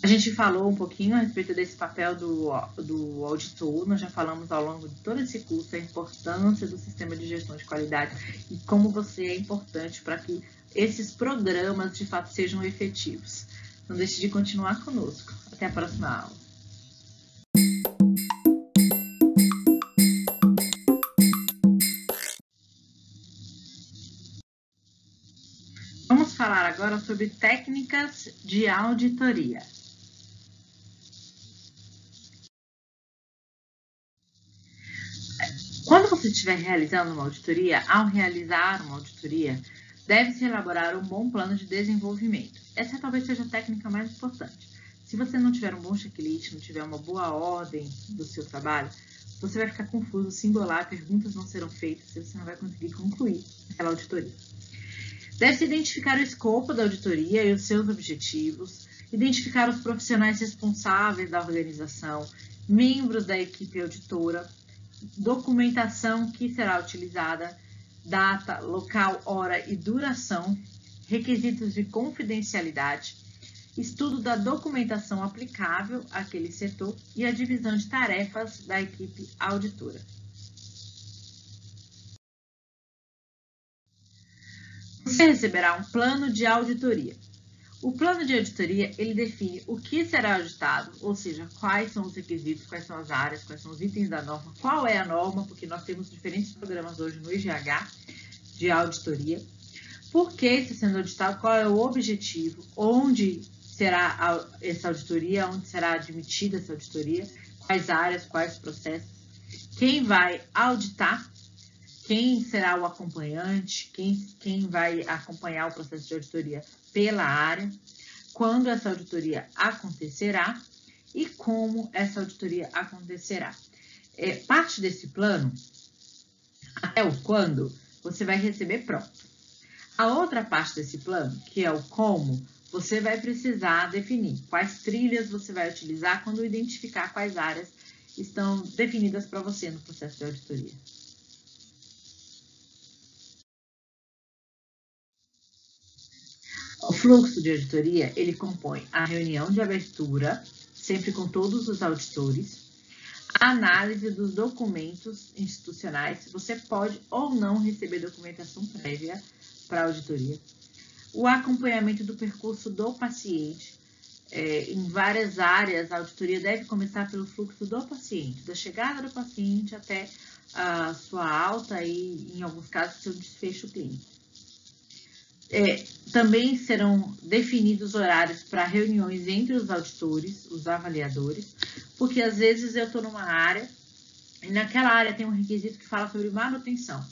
A gente falou um pouquinho a respeito desse papel do, do auditor, nós já falamos ao longo de todo esse curso a importância do sistema de gestão de qualidade e como você é importante para que esses programas de fato sejam efetivos. Não deixe de continuar conosco. Até a próxima aula. Vamos falar agora sobre técnicas de auditoria. Quando você estiver realizando uma auditoria, ao realizar uma auditoria, deve-se elaborar um bom plano de desenvolvimento. Essa talvez seja a técnica mais importante. Se você não tiver um bom checklist, não tiver uma boa ordem do seu trabalho, você vai ficar confuso, singular, perguntas não serão feitas e você não vai conseguir concluir aquela auditoria. Deve-se identificar o escopo da auditoria e os seus objetivos, identificar os profissionais responsáveis da organização, membros da equipe auditora, documentação que será utilizada, data, local, hora e duração, requisitos de confidencialidade, estudo da documentação aplicável àquele setor e a divisão de tarefas da equipe auditora. Você receberá um plano de auditoria. O plano de auditoria, ele define o que será auditado, ou seja, quais são os requisitos, quais são as áreas, quais são os itens da norma, qual é a norma, porque nós temos diferentes programas hoje no IGH de auditoria, por que está sendo auditado, qual é o objetivo, onde será essa auditoria, onde será admitida essa auditoria, quais áreas, quais processos, quem vai auditar, quem será o acompanhante, quem, quem vai acompanhar o processo de auditoria pela área, quando essa auditoria acontecerá e como essa auditoria acontecerá. É, parte desse plano, até o quando, você vai receber pronto. A outra parte desse plano, que é o como, você vai precisar definir quais trilhas você vai utilizar quando identificar quais áreas estão definidas para você no processo de auditoria. O fluxo de auditoria, ele compõe a reunião de abertura, sempre com todos os auditores, a análise dos documentos institucionais, você pode ou não receber documentação prévia para auditoria, o acompanhamento do percurso do paciente. É, em várias áreas, a auditoria deve começar pelo fluxo do paciente, da chegada do paciente até a sua alta e, em alguns casos, seu desfecho clínico. É, também serão definidos horários para reuniões entre os auditores, os avaliadores, porque às vezes eu estou numa área e naquela área tem um requisito que fala sobre manutenção.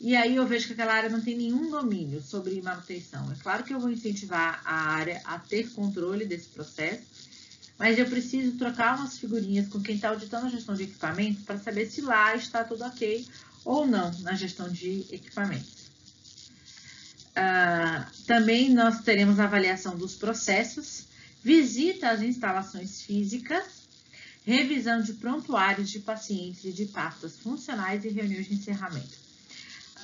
E aí eu vejo que aquela área não tem nenhum domínio sobre manutenção. É claro que eu vou incentivar a área a ter controle desse processo, mas eu preciso trocar umas figurinhas com quem está auditando a gestão de equipamentos para saber se lá está tudo ok ou não na gestão de equipamentos. Uh, também nós teremos avaliação dos processos, visita às instalações físicas, revisão de prontuários de pacientes e de pastas funcionais e reuniões de encerramento.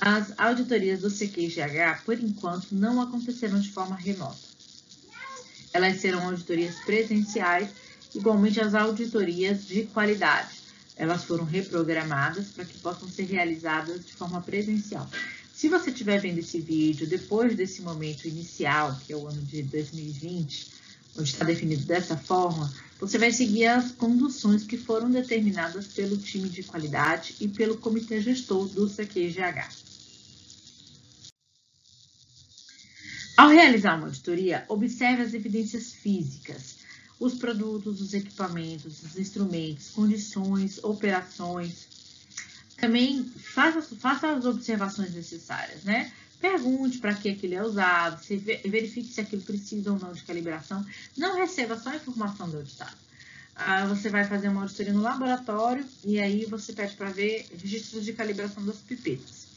As auditorias do CQGH, por enquanto, não acontecerão de forma remota. Elas serão auditorias presenciais, igualmente as auditorias de qualidade. Elas foram reprogramadas para que possam ser realizadas de forma presencial. Se você estiver vendo esse vídeo depois desse momento inicial, que é o ano de 2020, onde está definido dessa forma, você vai seguir as conduções que foram determinadas pelo time de qualidade e pelo comitê gestor do CQGH. Ao realizar uma auditoria, observe as evidências físicas, os produtos, os equipamentos, os instrumentos, condições, operações. Também faça, faça as observações necessárias, né? Pergunte para que aquilo é usado, se verifique se aquilo precisa ou não de calibração. Não receba só a informação do auditado. Ah, você vai fazer uma auditoria no laboratório e aí você pede para ver registros de calibração das pipetas.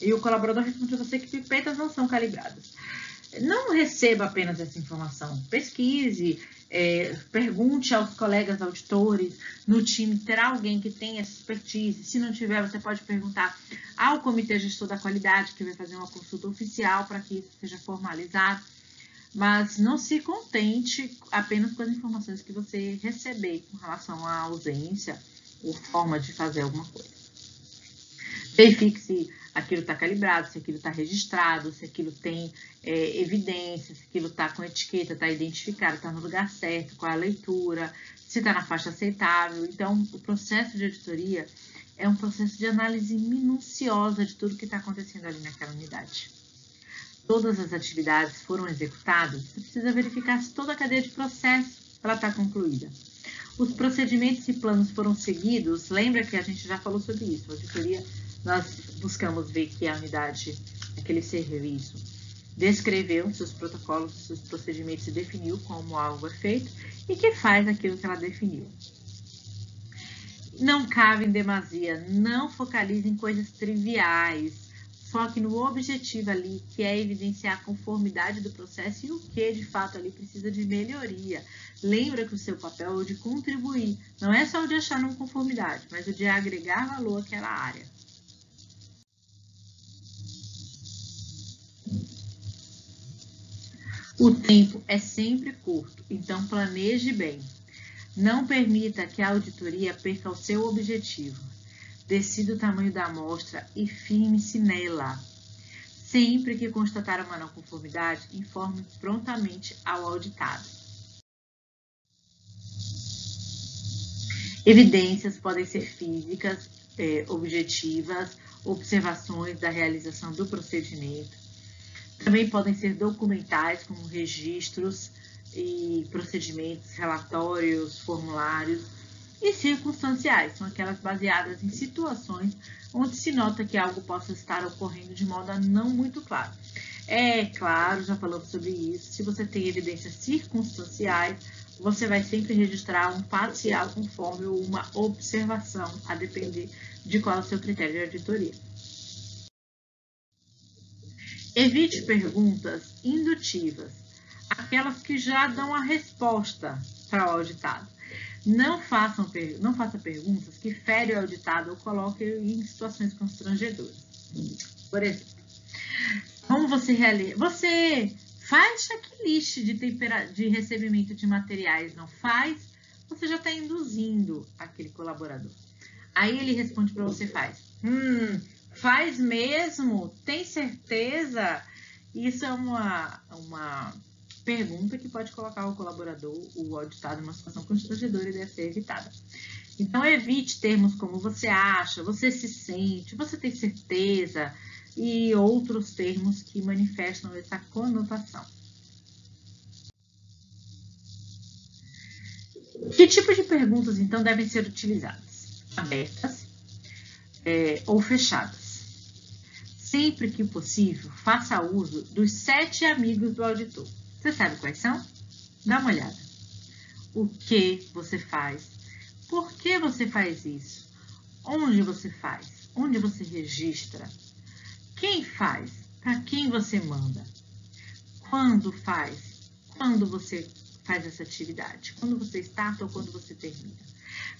E o colaborador responde a você que pipetas não são calibradas. Não receba apenas essa informação, pesquise, é, pergunte aos colegas auditores no time, terá alguém que tenha essa expertise. Se não tiver, você pode perguntar ao Comitê Gestor da Qualidade, que vai fazer uma consulta oficial para que isso seja formalizado. Mas não se contente apenas com as informações que você receber com relação à ausência ou forma de fazer alguma coisa. Verifique se aquilo está calibrado, se aquilo está registrado, se aquilo tem é, evidência, se aquilo está com etiqueta, está identificado, está no lugar certo, qual é a leitura, se está na faixa aceitável. Então, o processo de auditoria é um processo de análise minuciosa de tudo que está acontecendo ali naquela unidade. Todas as atividades foram executadas, você precisa verificar se toda a cadeia de processo está concluída. Os procedimentos e planos foram seguidos, lembra que a gente já falou sobre isso, a auditoria nós buscamos ver que a unidade, aquele serviço, descreveu seus protocolos, seus procedimentos e definiu como algo é feito e que faz aquilo que ela definiu. Não cabe em demasia, não focalize em coisas triviais, foque no objetivo ali, que é evidenciar a conformidade do processo e o que de fato ali precisa de melhoria. Lembra que o seu papel é o de contribuir, não é só o de achar não conformidade, mas o de agregar valor àquela área. O tempo é sempre curto, então planeje bem. Não permita que a auditoria perca o seu objetivo. Decida o tamanho da amostra e firme-se nela. Sempre que constatar uma não conformidade, informe prontamente ao auditado. Evidências podem ser físicas, é, objetivas, observações da realização do procedimento, também podem ser documentais, como registros e procedimentos, relatórios, formulários, e circunstanciais, são aquelas baseadas em situações onde se nota que algo possa estar ocorrendo de modo não muito claro. É claro, já falamos sobre isso, se você tem evidências circunstanciais, você vai sempre registrar um parcial conforme uma observação, a depender de qual é o seu critério de auditoria. Evite perguntas indutivas, aquelas que já dão a resposta para o auditado. Não, façam, não faça perguntas que ferem o auditado ou coloquem em situações constrangedoras. Por exemplo, como você realiza? Você faz checklist de, tempera... de recebimento de materiais, não faz? Você já está induzindo aquele colaborador. Aí ele responde para você, faz. Hum, Faz mesmo? Tem certeza? Isso é uma, uma pergunta que pode colocar o colaborador, o auditado, numa situação constrangedora e deve ser evitada. Então, evite termos como você acha, você se sente, você tem certeza e outros termos que manifestam essa conotação. Que tipo de perguntas, então, devem ser utilizadas? Abertas é, ou fechadas? Sempre que possível, faça uso dos sete amigos do auditor. Você sabe quais são? Dá uma olhada. O que você faz? Por que você faz isso? Onde você faz? Onde você registra? Quem faz? Para quem você manda? Quando faz? Quando você faz essa atividade? Quando você starta ou quando você termina?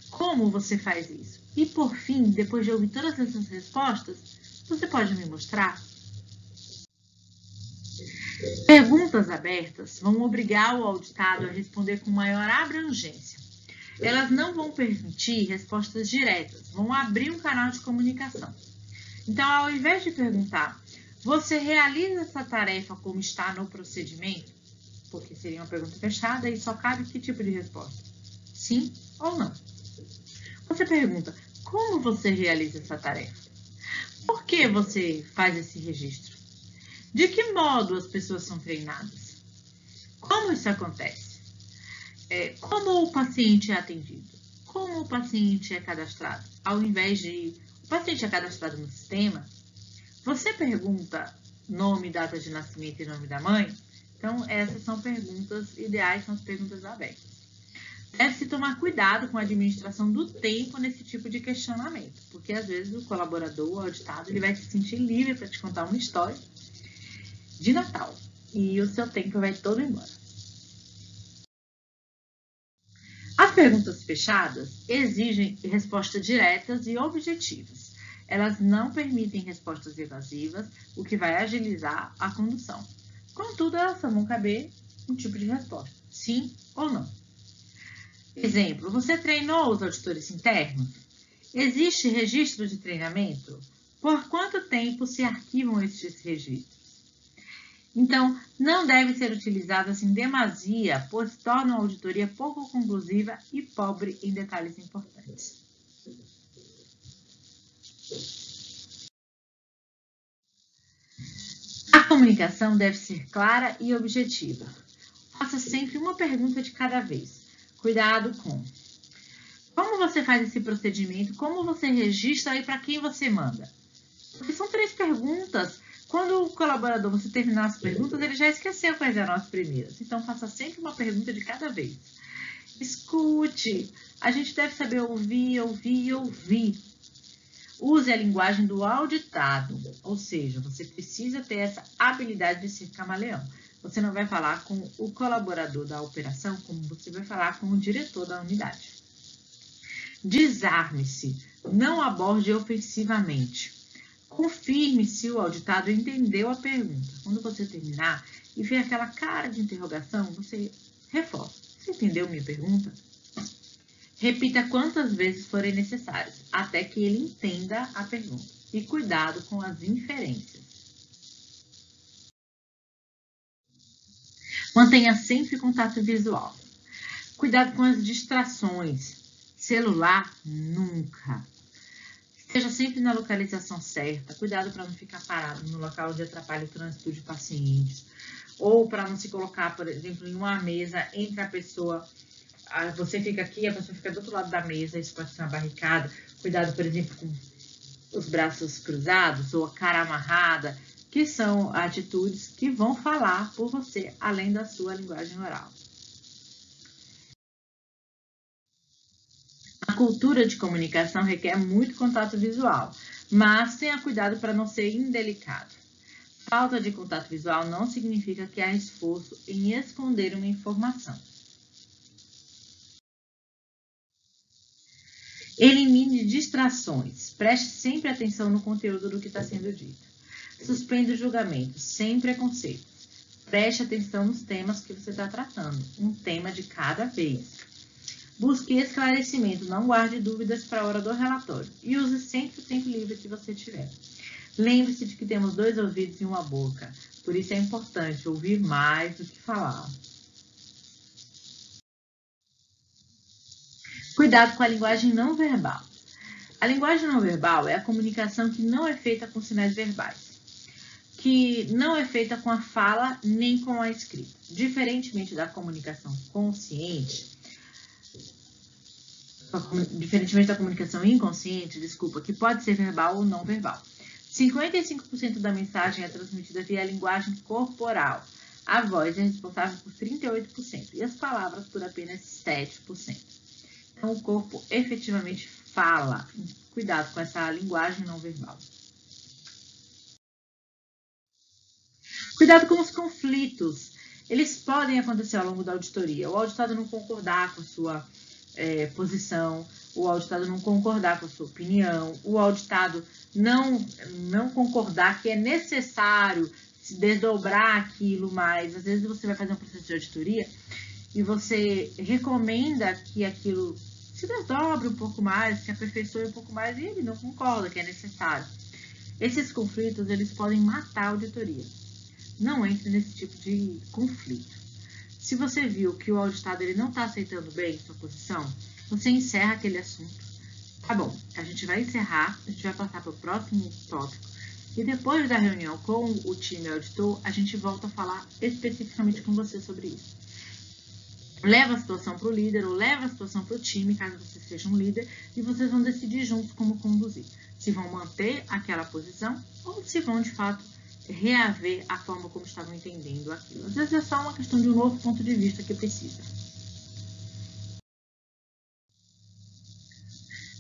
Como você faz isso? E por fim, depois de ouvir todas essas respostas, você pode me mostrar? Perguntas abertas vão obrigar o auditado a responder com maior abrangência. Elas não vão permitir respostas diretas, vão abrir um canal de comunicação. Então, ao invés de perguntar, você realiza essa tarefa como está no procedimento? Porque seria uma pergunta fechada e só cabe que tipo de resposta? Sim ou não? Você pergunta, como você realiza essa tarefa? Por que você faz esse registro? De que modo as pessoas são treinadas? Como isso acontece? É, como o paciente é atendido? Como o paciente é cadastrado? Ao invés de o paciente é cadastrado no sistema, você pergunta nome, data de nascimento e nome da mãe? Então, essas são perguntas ideais, são as perguntas abertas. Deve-se tomar cuidado com a administração do tempo nesse tipo de questionamento, porque às vezes o colaborador, o auditado, ele vai se sentir livre para te contar uma história de Natal. e o seu tempo vai todo embora. As perguntas fechadas exigem respostas diretas e objetivas. Elas não permitem respostas evasivas, o que vai agilizar a condução. Contudo, elas só vão caber um tipo de resposta, sim ou não. Exemplo, você treinou os auditores internos? Existe registro de treinamento? Por quanto tempo se arquivam estes registros? Então, não deve ser utilizadas em demasia, pois tornam a auditoria pouco conclusiva e pobre em detalhes importantes. A comunicação deve ser clara e objetiva. Faça sempre uma pergunta de cada vez. Cuidado com como você faz esse procedimento, como você registra e para quem você manda. Porque são três perguntas quando o colaborador você terminar as perguntas, ele já esqueceu quais eram as primeiras. Então, faça sempre uma pergunta de cada vez. Escute. A gente deve saber ouvir, ouvir, ouvir. Use a linguagem do auditado, ou seja, você precisa ter essa habilidade de ser camaleão. Você não vai falar com o colaborador da operação como você vai falar com o diretor da unidade. Desarme-se, não aborde ofensivamente. Confirme se o auditado entendeu a pergunta. Quando você terminar e ver aquela cara de interrogação, você reforça. Você entendeu minha pergunta? Repita quantas vezes forem necessárias, até que ele entenda a pergunta. E cuidado com as inferências. Mantenha sempre contato visual. Cuidado com as distrações. Celular, nunca. Esteja sempre na localização certa, cuidado para não ficar parado no local onde atrapalha o trânsito de pacientes, ou para não se colocar, por exemplo, em uma mesa entre a pessoa, você fica aqui, a pessoa fica do outro lado da mesa, isso pode ser uma barricada. Cuidado, por exemplo, com os braços cruzados ou a cara amarrada, que são atitudes que vão falar por você, além da sua linguagem oral. A cultura de comunicação requer muito contato visual, mas tenha cuidado para não ser indelicado. Falta de contato visual não significa que há esforço em esconder uma informação. Elimine distrações. Preste sempre atenção no conteúdo do que está sendo dito. Suspenda o julgamento, sem preconceitos. Preste atenção nos temas que você está tratando, um tema de cada vez. Busque esclarecimento, não guarde dúvidas para a hora do relatório e use sempre o tempo livre que você tiver. Lembre-se de que temos dois ouvidos e uma boca, por isso é importante ouvir mais do que falar. Cuidado com a linguagem não verbal. A linguagem não verbal é a comunicação que não é feita com sinais verbais, que não é feita com a fala nem com a escrita. Diferentemente da comunicação consciente, diferentemente da comunicação inconsciente, desculpa, que pode ser verbal ou não verbal. 55% da mensagem é transmitida via linguagem corporal. A voz é responsável por 38% e as palavras por apenas 7%. Então, o corpo efetivamente fala. Cuidado com essa linguagem não verbal. Cuidado com os conflitos. Eles podem acontecer ao longo da auditoria. O auditado não concordar com a sua é, posição, o auditado não concordar com a sua opinião, o auditado não, não concordar que é necessário se desdobrar aquilo mais. Às vezes você vai fazer um processo de auditoria e você recomenda que aquilo se desdobre um pouco mais, que aperfeiçoe um pouco mais, e ele não concorda que é necessário. Esses conflitos, eles podem matar a auditoria. Não entre nesse tipo de conflito. Se você viu que o auditado ele não está aceitando bem sua posição, você encerra aquele assunto. Tá bom, a gente vai encerrar, a gente vai passar para o próximo tópico. E depois da reunião com o time auditor, a gente volta a falar especificamente com você sobre isso. Leva a situação para o líder ou leva a situação para o time, caso você seja um líder, e vocês vão decidir juntos como conduzir. Se vão manter aquela posição ou se vão, de fato, reaver a forma como estavam entendendo aquilo. Às vezes é só uma questão de um novo ponto de vista que precisa.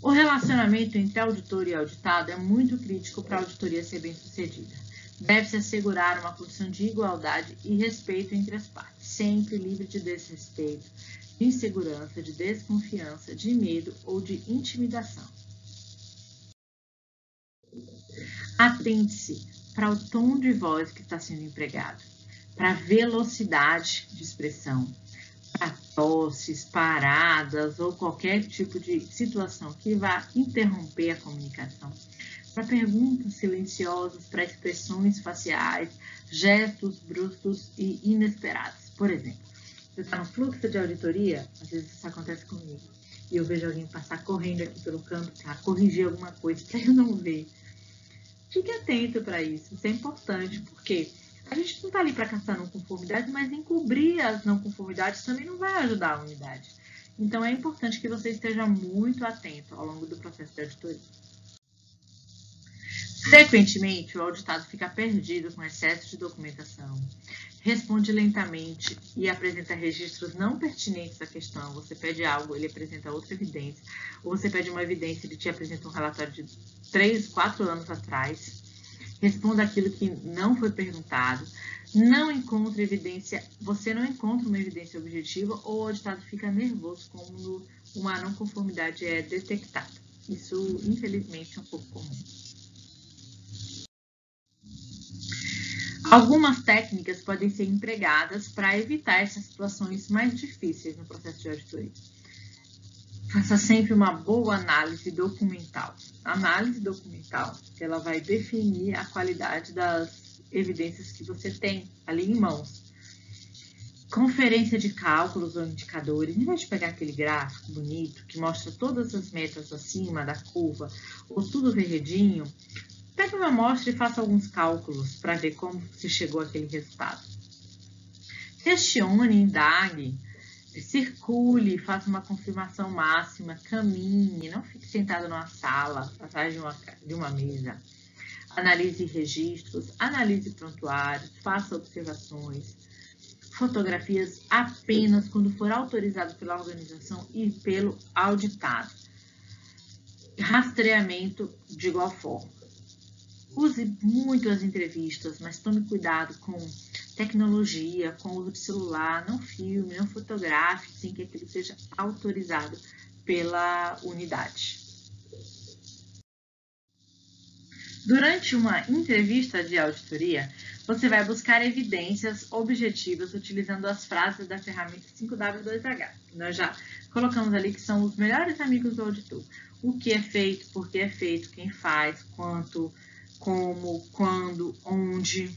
O relacionamento entre auditor e auditado é muito crítico para a auditoria ser bem sucedida. deve-se assegurar uma condição de igualdade e respeito entre as partes, sempre livre de desrespeito, de insegurança, de desconfiança, de medo ou de intimidação. Atente-se para o tom de voz que está sendo empregado, para a velocidade de expressão, para tosses, paradas ou qualquer tipo de situação que vá interromper a comunicação, para perguntas silenciosas, para expressões faciais, gestos bruscos e inesperados. Por exemplo, você está no fluxo de auditoria, às vezes isso acontece comigo, e eu vejo alguém passar correndo aqui pelo canto para corrigir alguma coisa, para eu não ver. Fique atento para isso, isso é importante, porque a gente não está ali para caçar não conformidade, mas encobrir as não conformidades também não vai ajudar a unidade. Então é importante que você esteja muito atento ao longo do processo de auditoria. Frequentemente, o auditado fica perdido com excesso de documentação, responde lentamente e apresenta registros não pertinentes à questão. Você pede algo, ele apresenta outra evidência, ou você pede uma evidência, ele te apresenta um relatório de três, quatro anos atrás, responda aquilo que não foi perguntado, não encontra evidência, você não encontra uma evidência objetiva ou o auditado fica nervoso quando uma não conformidade é detectada. Isso, infelizmente, é um pouco comum. Algumas técnicas podem ser empregadas para evitar essas situações mais difíceis no processo de auditoria. Faça sempre uma boa análise documental. A análise documental, ela vai definir a qualidade das evidências que você tem ali em mãos. Conferência de cálculos ou indicadores, em vez de pegar aquele gráfico bonito que mostra todas as metas acima da curva ou tudo verredinho, pegue uma amostra e faça alguns cálculos para ver como se chegou àquele resultado. Questione, indague, circule, faça uma confirmação máxima, caminhe, não fique sentado numa sala, atrás de uma, de uma mesa. Analise registros, analise prontuários, faça observações, fotografias apenas quando for autorizado pela organização e pelo auditado. Rastreamento de igual forma. Use muito as entrevistas, mas tome cuidado com tecnologia, com uso de celular, não filme, não fotografe, sem que aquilo seja autorizado pela unidade. Durante uma entrevista de auditoria, você vai buscar evidências objetivas utilizando as frases da ferramenta 5W2H. Nós já colocamos ali que são os melhores amigos do auditor. O que é feito, por que é feito, quem faz, quanto, como, quando, onde.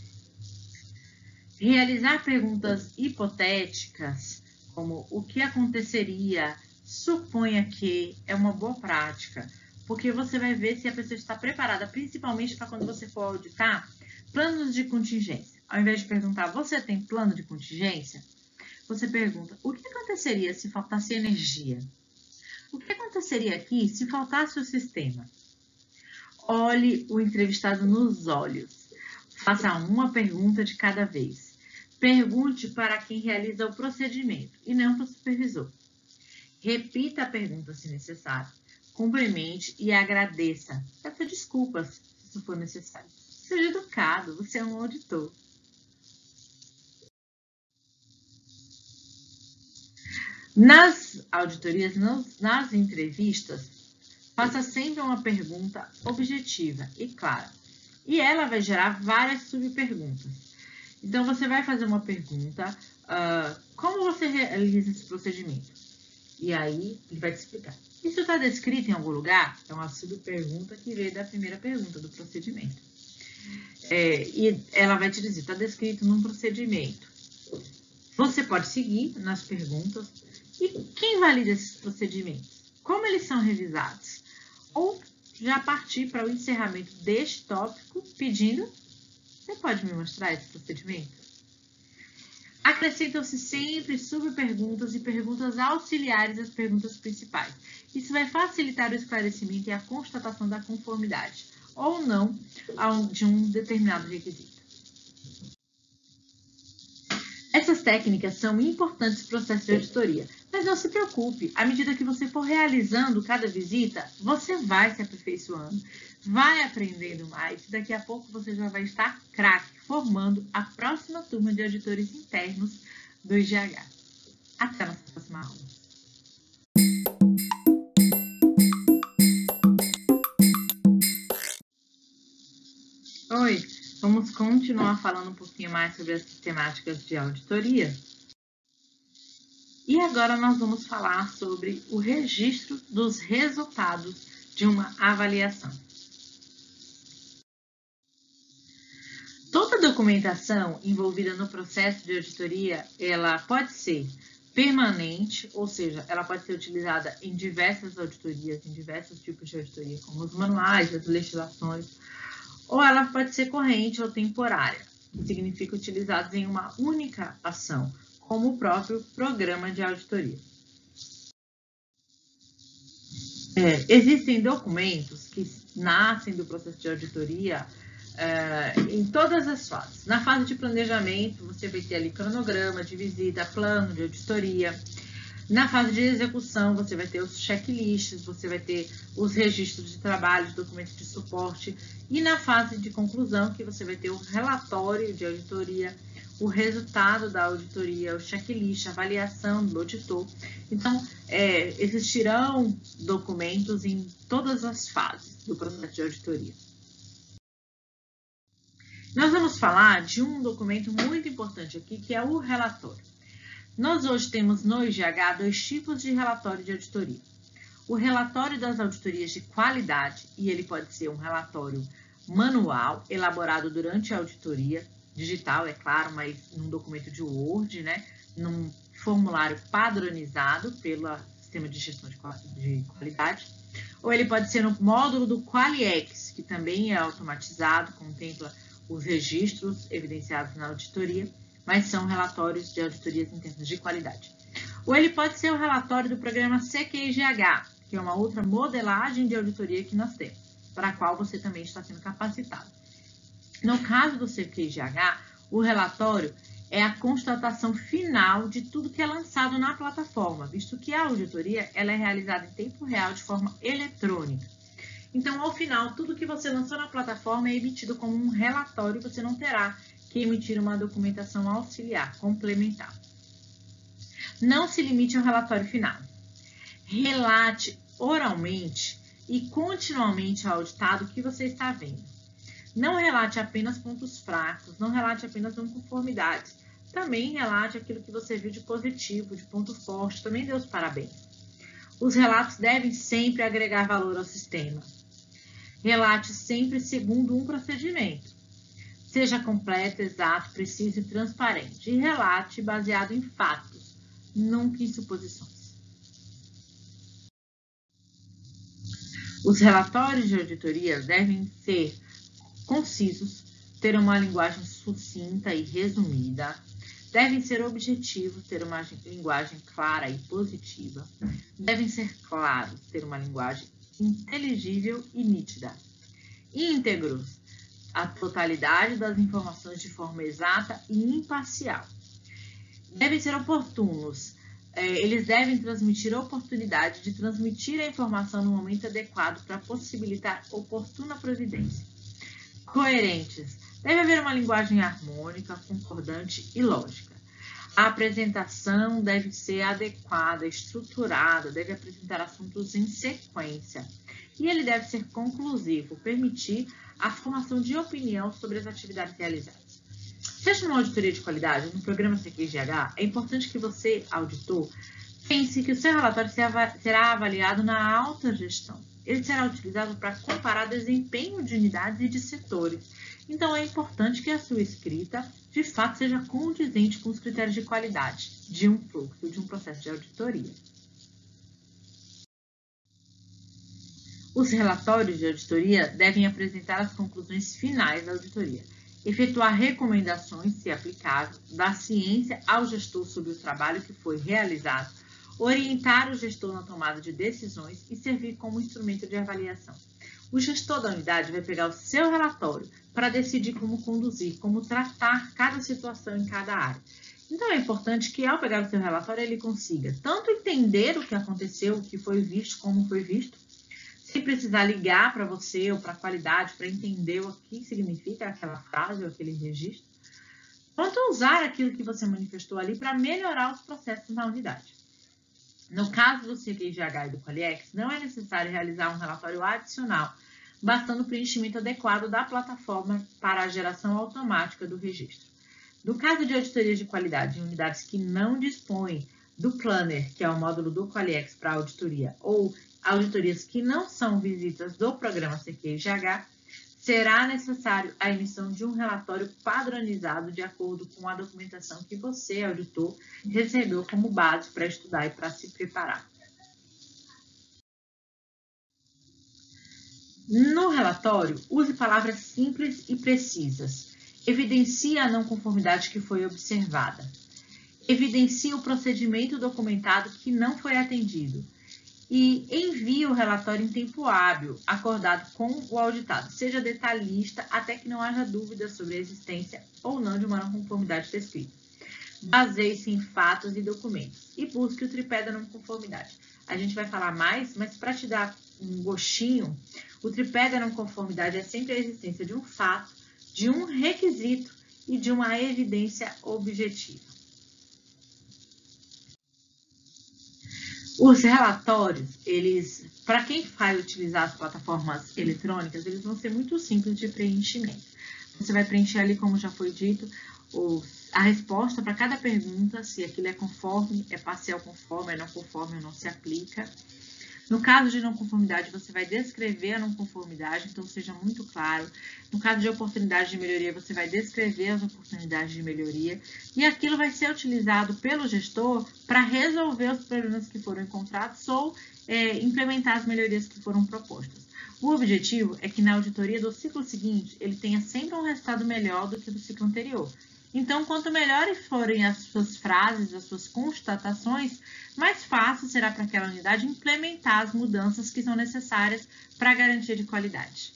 Realizar perguntas hipotéticas, como o que aconteceria, suponha que, é uma boa prática, porque você vai ver se a pessoa está preparada, principalmente para quando você for auditar planos de contingência. Ao invés de perguntar, você tem plano de contingência? Você pergunta, o que aconteceria se faltasse energia? O que aconteceria aqui se faltasse o sistema? Olhe o entrevistado nos olhos. Faça uma pergunta de cada vez. Pergunte para quem realiza o procedimento e não para o supervisor. Repita a pergunta se necessário. Cumprimente e agradeça. Peça desculpas se for necessário. Seja educado, você é um auditor. Nas auditorias, nas entrevistas, faça sempre uma pergunta objetiva e clara. E ela vai gerar várias subperguntas. Então, você vai fazer uma pergunta, uh, como você realiza esse procedimento? E aí, ele vai te explicar. Isso está descrito em algum lugar? É uma subpergunta que veio da primeira pergunta do procedimento. É, e ela vai te dizer, está descrito num procedimento. Você pode seguir nas perguntas. E quem valida esses procedimentos? Como eles são revisados? Ou já partir para o encerramento deste tópico pedindo você pode me mostrar esse procedimento? Acrescentam-se sempre subperguntas e perguntas auxiliares às perguntas principais. Isso vai facilitar o esclarecimento e a constatação da conformidade, ou não, de um determinado requisito. Essas técnicas são importantes para o processo de auditoria, Mas não se preocupe, à medida que você for realizando cada visita, você vai se aperfeiçoando, vai aprendendo mais. Daqui a pouco você já vai estar craque, formando a próxima turma de auditores internos do IGH. Até a nossa próxima aula. Oi, vamos continuar falando um pouquinho mais sobre as temáticas de auditoria. E agora nós vamos falar sobre o registro dos resultados de uma avaliação. Toda documentação envolvida no processo de auditoria, ela pode ser permanente, ou seja, ela pode ser utilizada em diversas auditorias, em diversos tipos de auditoria, como os manuais, as legislações, ou ela pode ser corrente ou temporária, que significa utilizados em uma única ação, como o próprio programa de auditoria. É, existem documentos que nascem do processo de auditoria é, em todas as fases. Na fase de planejamento, você vai ter ali cronograma de visita, plano de auditoria. Na fase de execução, você vai ter os checklists, você vai ter os registros de trabalho, documentos de suporte. E na fase de conclusão, que você vai ter o relatório de auditoria o resultado da auditoria, o checklist, a avaliação do auditor. Então, é, existirão documentos em todas as fases do processo de auditoria. Nós vamos falar de um documento muito importante aqui, que é o relatório. Nós hoje temos no IGH dois tipos de relatório de auditoria. O relatório das auditorias de qualidade, e ele pode ser um relatório manual, elaborado durante a auditoria, digital, é claro, mas num documento de Word, né? Num formulário padronizado pelo sistema de gestão de qualidade. Ou ele pode ser no módulo do Qualiex, que também é automatizado, contempla os registros evidenciados na auditoria, mas são relatórios de auditorias internas de qualidade. Ou ele pode ser o relatório do programa CQIGH, que é uma outra modelagem de auditoria que nós temos, para a qual você também está sendo capacitado. No caso do CQIGH, o relatório é a constatação final de tudo que é lançado na plataforma, visto que a auditoria ela é realizada em tempo real de forma eletrônica. Então, ao final, tudo que você lançou na plataforma é emitido como um relatório, você não terá que emitir uma documentação auxiliar, complementar. Não se limite ao relatório final. Relate oralmente e continuamente ao auditado o que você está vendo. Não relate apenas pontos fracos, não relate apenas não conformidades. Também relate aquilo que você viu de positivo, de ponto forte. Também dê os parabéns. Os relatos devem sempre agregar valor ao sistema. Relate sempre segundo um procedimento. Seja completo, exato, preciso e transparente. E relate baseado em fatos, nunca em suposições. Os relatórios de auditoria devem ser concisos, ter uma linguagem sucinta e resumida, devem ser objetivos, ter uma linguagem clara e positiva, devem ser claros, ter uma linguagem inteligível e nítida, íntegros, a totalidade das informações de forma exata e imparcial. Devem ser oportunos, é, eles devem transmitir a oportunidade de transmitir a informação no momento adequado para possibilitar oportuna providência coerentes. Deve haver uma linguagem harmônica, concordante e lógica. A apresentação deve ser adequada, estruturada, deve apresentar assuntos em sequência. E ele deve ser conclusivo, permitir a formação de opinião sobre as atividades realizadas. Seja numa auditoria de qualidade, no programa CQGH, é importante que você, auditor, pense que o seu relatório será avaliado na alta gestão ele será utilizado para comparar desempenho de unidades e de setores. Então, é importante que a sua escrita, de fato, seja condizente com os critérios de qualidade de um fluxo, de um processo de auditoria. Os relatórios de auditoria devem apresentar as conclusões finais da auditoria, efetuar recomendações, se aplicável, da ciência ao gestor sobre o trabalho que foi realizado orientar o gestor na tomada de decisões e servir como instrumento de avaliação. O gestor da unidade vai pegar o seu relatório para decidir como conduzir, como tratar cada situação em cada área. Então é importante que ao pegar o seu relatório ele consiga tanto entender o que aconteceu, o que foi visto, como foi visto, se precisar ligar para você ou para a qualidade para entender o que significa aquela frase ou aquele registro, quanto usar aquilo que você manifestou ali para melhorar os processos na unidade. No caso do CQGH e do Qualiex, não é necessário realizar um relatório adicional, bastando o preenchimento adequado da plataforma para a geração automática do registro. No caso de auditorias de qualidade em unidades que não dispõem do Planner, que é o módulo do Qualiex para auditoria, ou auditorias que não são visitas do programa CQGH, será necessário a emissão de um relatório padronizado de acordo com a documentação que você, auditor, recebeu como base para estudar e para se preparar. No relatório, use palavras simples e precisas. Evidencie a não conformidade que foi observada. Evidencie o procedimento documentado que não foi atendido e envie o relatório em tempo hábil, acordado com o auditado. Seja detalhista até que não haja dúvida sobre a existência ou não de uma não conformidade descrita. Baseie-se em fatos e documentos e busque o tripé da não conformidade. A gente vai falar mais, mas para te dar um gostinho, o tripé da não conformidade é sempre a existência de um fato, de um requisito e de uma evidência objetiva. Os relatórios, eles, para quem vai utilizar as plataformas eletrônicas, eles vão ser muito simples de preenchimento. Você vai preencher ali, como já foi dito, o, a resposta para cada pergunta, se aquilo é conforme, é parcial conforme, é não conforme ou não se aplica. No caso de não conformidade, você vai descrever a não conformidade, então seja muito claro. No caso de oportunidade de melhoria, você vai descrever as oportunidades de melhoria e aquilo vai ser utilizado pelo gestor para resolver os problemas que foram encontrados ou é, implementar as melhorias que foram propostas. O objetivo é que na auditoria do ciclo seguinte ele tenha sempre um resultado melhor do que do ciclo anterior. Então, quanto melhores forem as suas frases, as suas constatações, mais fácil será para aquela unidade implementar as mudanças que são necessárias para a garantia de qualidade.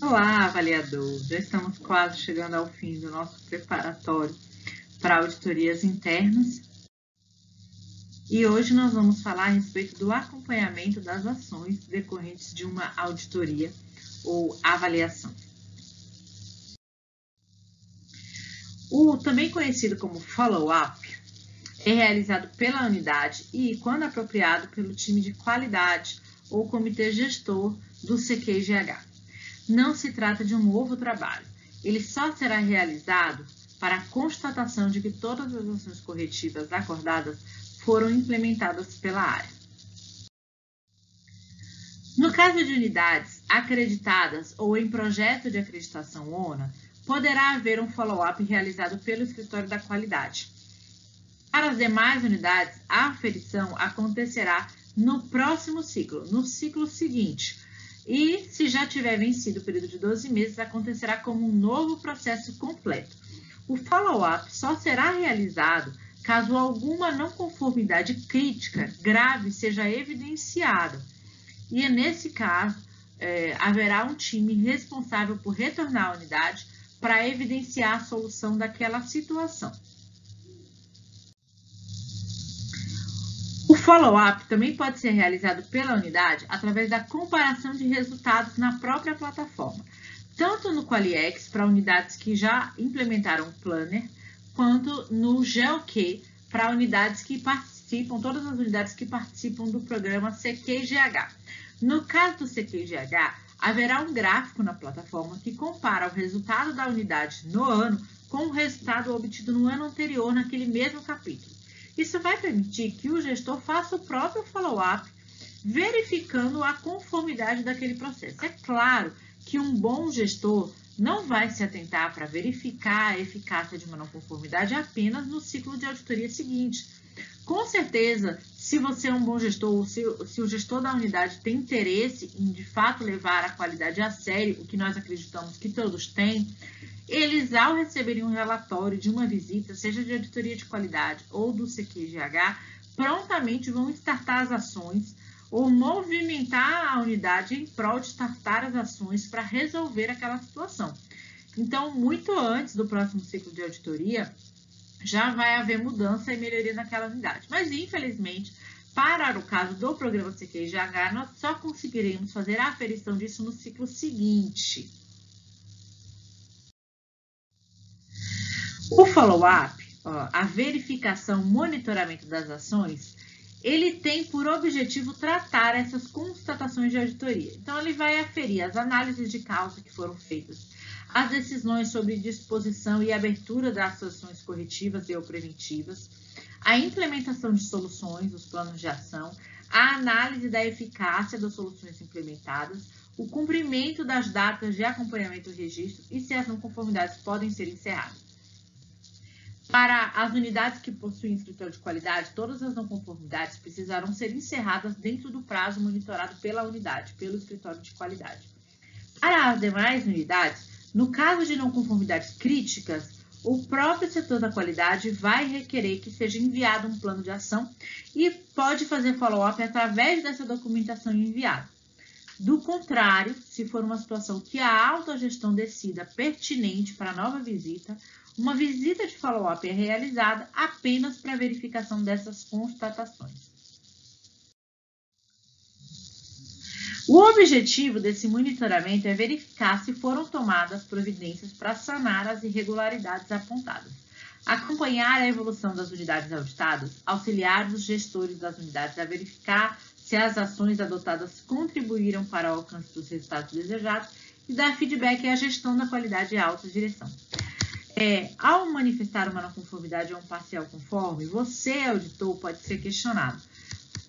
Olá, avaliador! Já estamos quase chegando ao fim do nosso preparatório para auditorias internas e hoje nós vamos falar a respeito do acompanhamento das ações decorrentes de uma auditoria ou avaliação. O também conhecido como follow-up é realizado pela unidade e, quando apropriado, pelo time de qualidade ou comitê gestor do CQGH. Não se trata de um novo trabalho. Ele só será realizado para a constatação de que todas as ações corretivas acordadas foram implementadas pela área. No caso de unidades acreditadas ou em projeto de acreditação ONA, poderá haver um follow-up realizado pelo escritório da qualidade. Para as demais unidades, a aferição acontecerá no próximo ciclo, no ciclo seguinte. E, se já tiver vencido o período de 12 meses, acontecerá como um novo processo completo. O follow-up só será realizado caso alguma não conformidade crítica grave seja evidenciada. E nesse caso, é, haverá um time responsável por retornar à unidade para evidenciar a solução daquela situação. O follow-up também pode ser realizado pela unidade através da comparação de resultados na própria plataforma, tanto no Qualiex para unidades que já implementaram o Planner, quanto no GeoQ para unidades que participam, todas as unidades que participam do programa CQGH. No caso do CQGH, haverá um gráfico na plataforma que compara o resultado da unidade no ano com o resultado obtido no ano anterior naquele mesmo capítulo. Isso vai permitir que o gestor faça o próprio follow-up, verificando a conformidade daquele processo. É claro que um bom gestor não vai se atentar para verificar a eficácia de uma não conformidade apenas no ciclo de auditoria seguinte. Com certeza, se você é um bom gestor, ou se, se, o gestor da unidade tem interesse em de fato levar a qualidade a sério, o que nós acreditamos que todos têm, eles, ao receberem um relatório de uma visita, seja de auditoria de qualidade ou do CQGH, prontamente vão startar as ações ou movimentar a unidade em prol de startar as ações para resolver aquela situação. Então, muito antes do próximo ciclo de auditoria, já vai haver mudança e melhoria naquela unidade. Mas, infelizmente, para o caso do programa CQGH, nós só conseguiremos fazer a aferição disso no ciclo seguinte. O follow-up, a verificação, monitoramento das ações, ele tem por objetivo tratar essas constatações de auditoria. Então, ele vai aferir as análises de causa que foram feitas, as decisões sobre disposição e abertura das ações corretivas e ou preventivas, a implementação de soluções, os planos de ação, a análise da eficácia das soluções implementadas, o cumprimento das datas de acompanhamento do registro e se as não conformidades podem ser encerradas. Para as unidades que possuem escritório de qualidade, todas as não conformidades precisarão ser encerradas dentro do prazo monitorado pela unidade, pelo escritório de qualidade. Para as demais unidades, no caso de não conformidades críticas, o próprio setor da qualidade vai requerer que seja enviado um plano de ação e pode fazer follow-up através dessa documentação enviada. Do contrário, se for uma situação que a autogestão decida pertinente para a nova visita, uma visita de follow-up é realizada apenas para verificação dessas constatações. O objetivo desse monitoramento é verificar se foram tomadas providências para sanar as irregularidades apontadas, acompanhar a evolução das unidades auditadas, auxiliar os gestores das unidades a verificar se as ações adotadas contribuíram para o alcance dos resultados desejados e dar feedback à gestão da qualidade e alta direção é, ao manifestar uma não conformidade ou um parcial conforme, você, auditor, pode ser questionado.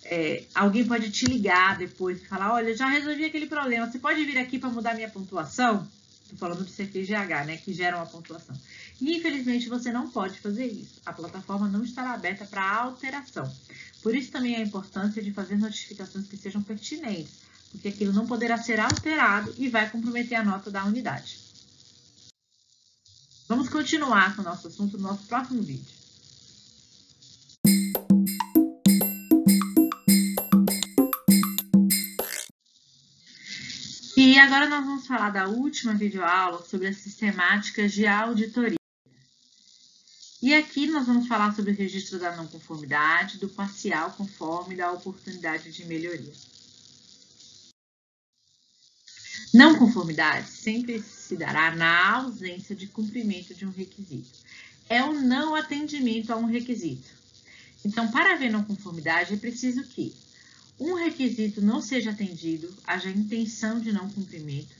É, alguém pode te ligar depois e falar, olha, já resolvi aquele problema, você pode vir aqui para mudar minha pontuação? Estou falando do CFGH, né, que gera uma pontuação. E, infelizmente, você não pode fazer isso. A plataforma não estará aberta para alteração. Por isso também a importância de fazer notificações que sejam pertinentes, porque aquilo não poderá ser alterado e vai comprometer a nota da unidade. Vamos continuar com o nosso assunto no nosso próximo vídeo. E agora nós vamos falar da última videoaula sobre as sistemáticas de auditoria. E aqui nós vamos falar sobre o registro da não conformidade, do parcial conforme e da oportunidade de melhoria. Não conformidade sempre se dará na ausência de cumprimento de um requisito. É o não atendimento a um requisito. Então, para haver não conformidade, é preciso que um requisito não seja atendido, haja intenção de não cumprimento,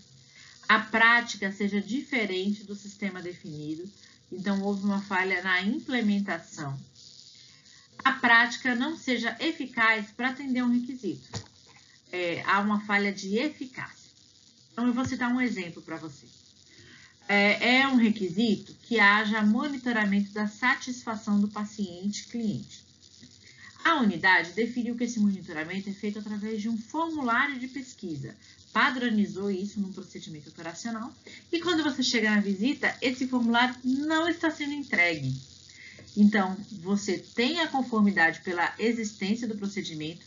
a prática seja diferente do sistema definido, então houve uma falha na implementação, a prática não seja eficaz para atender um requisito, é, há uma falha de eficácia. Então, eu vou citar um exemplo para vocês. É, é um requisito que haja monitoramento da satisfação do paciente-cliente. A unidade definiu que esse monitoramento é feito através de um formulário de pesquisa, padronizou isso num procedimento operacional e quando você chega na visita, esse formulário não está sendo entregue. Então, você tem a conformidade pela existência do procedimento,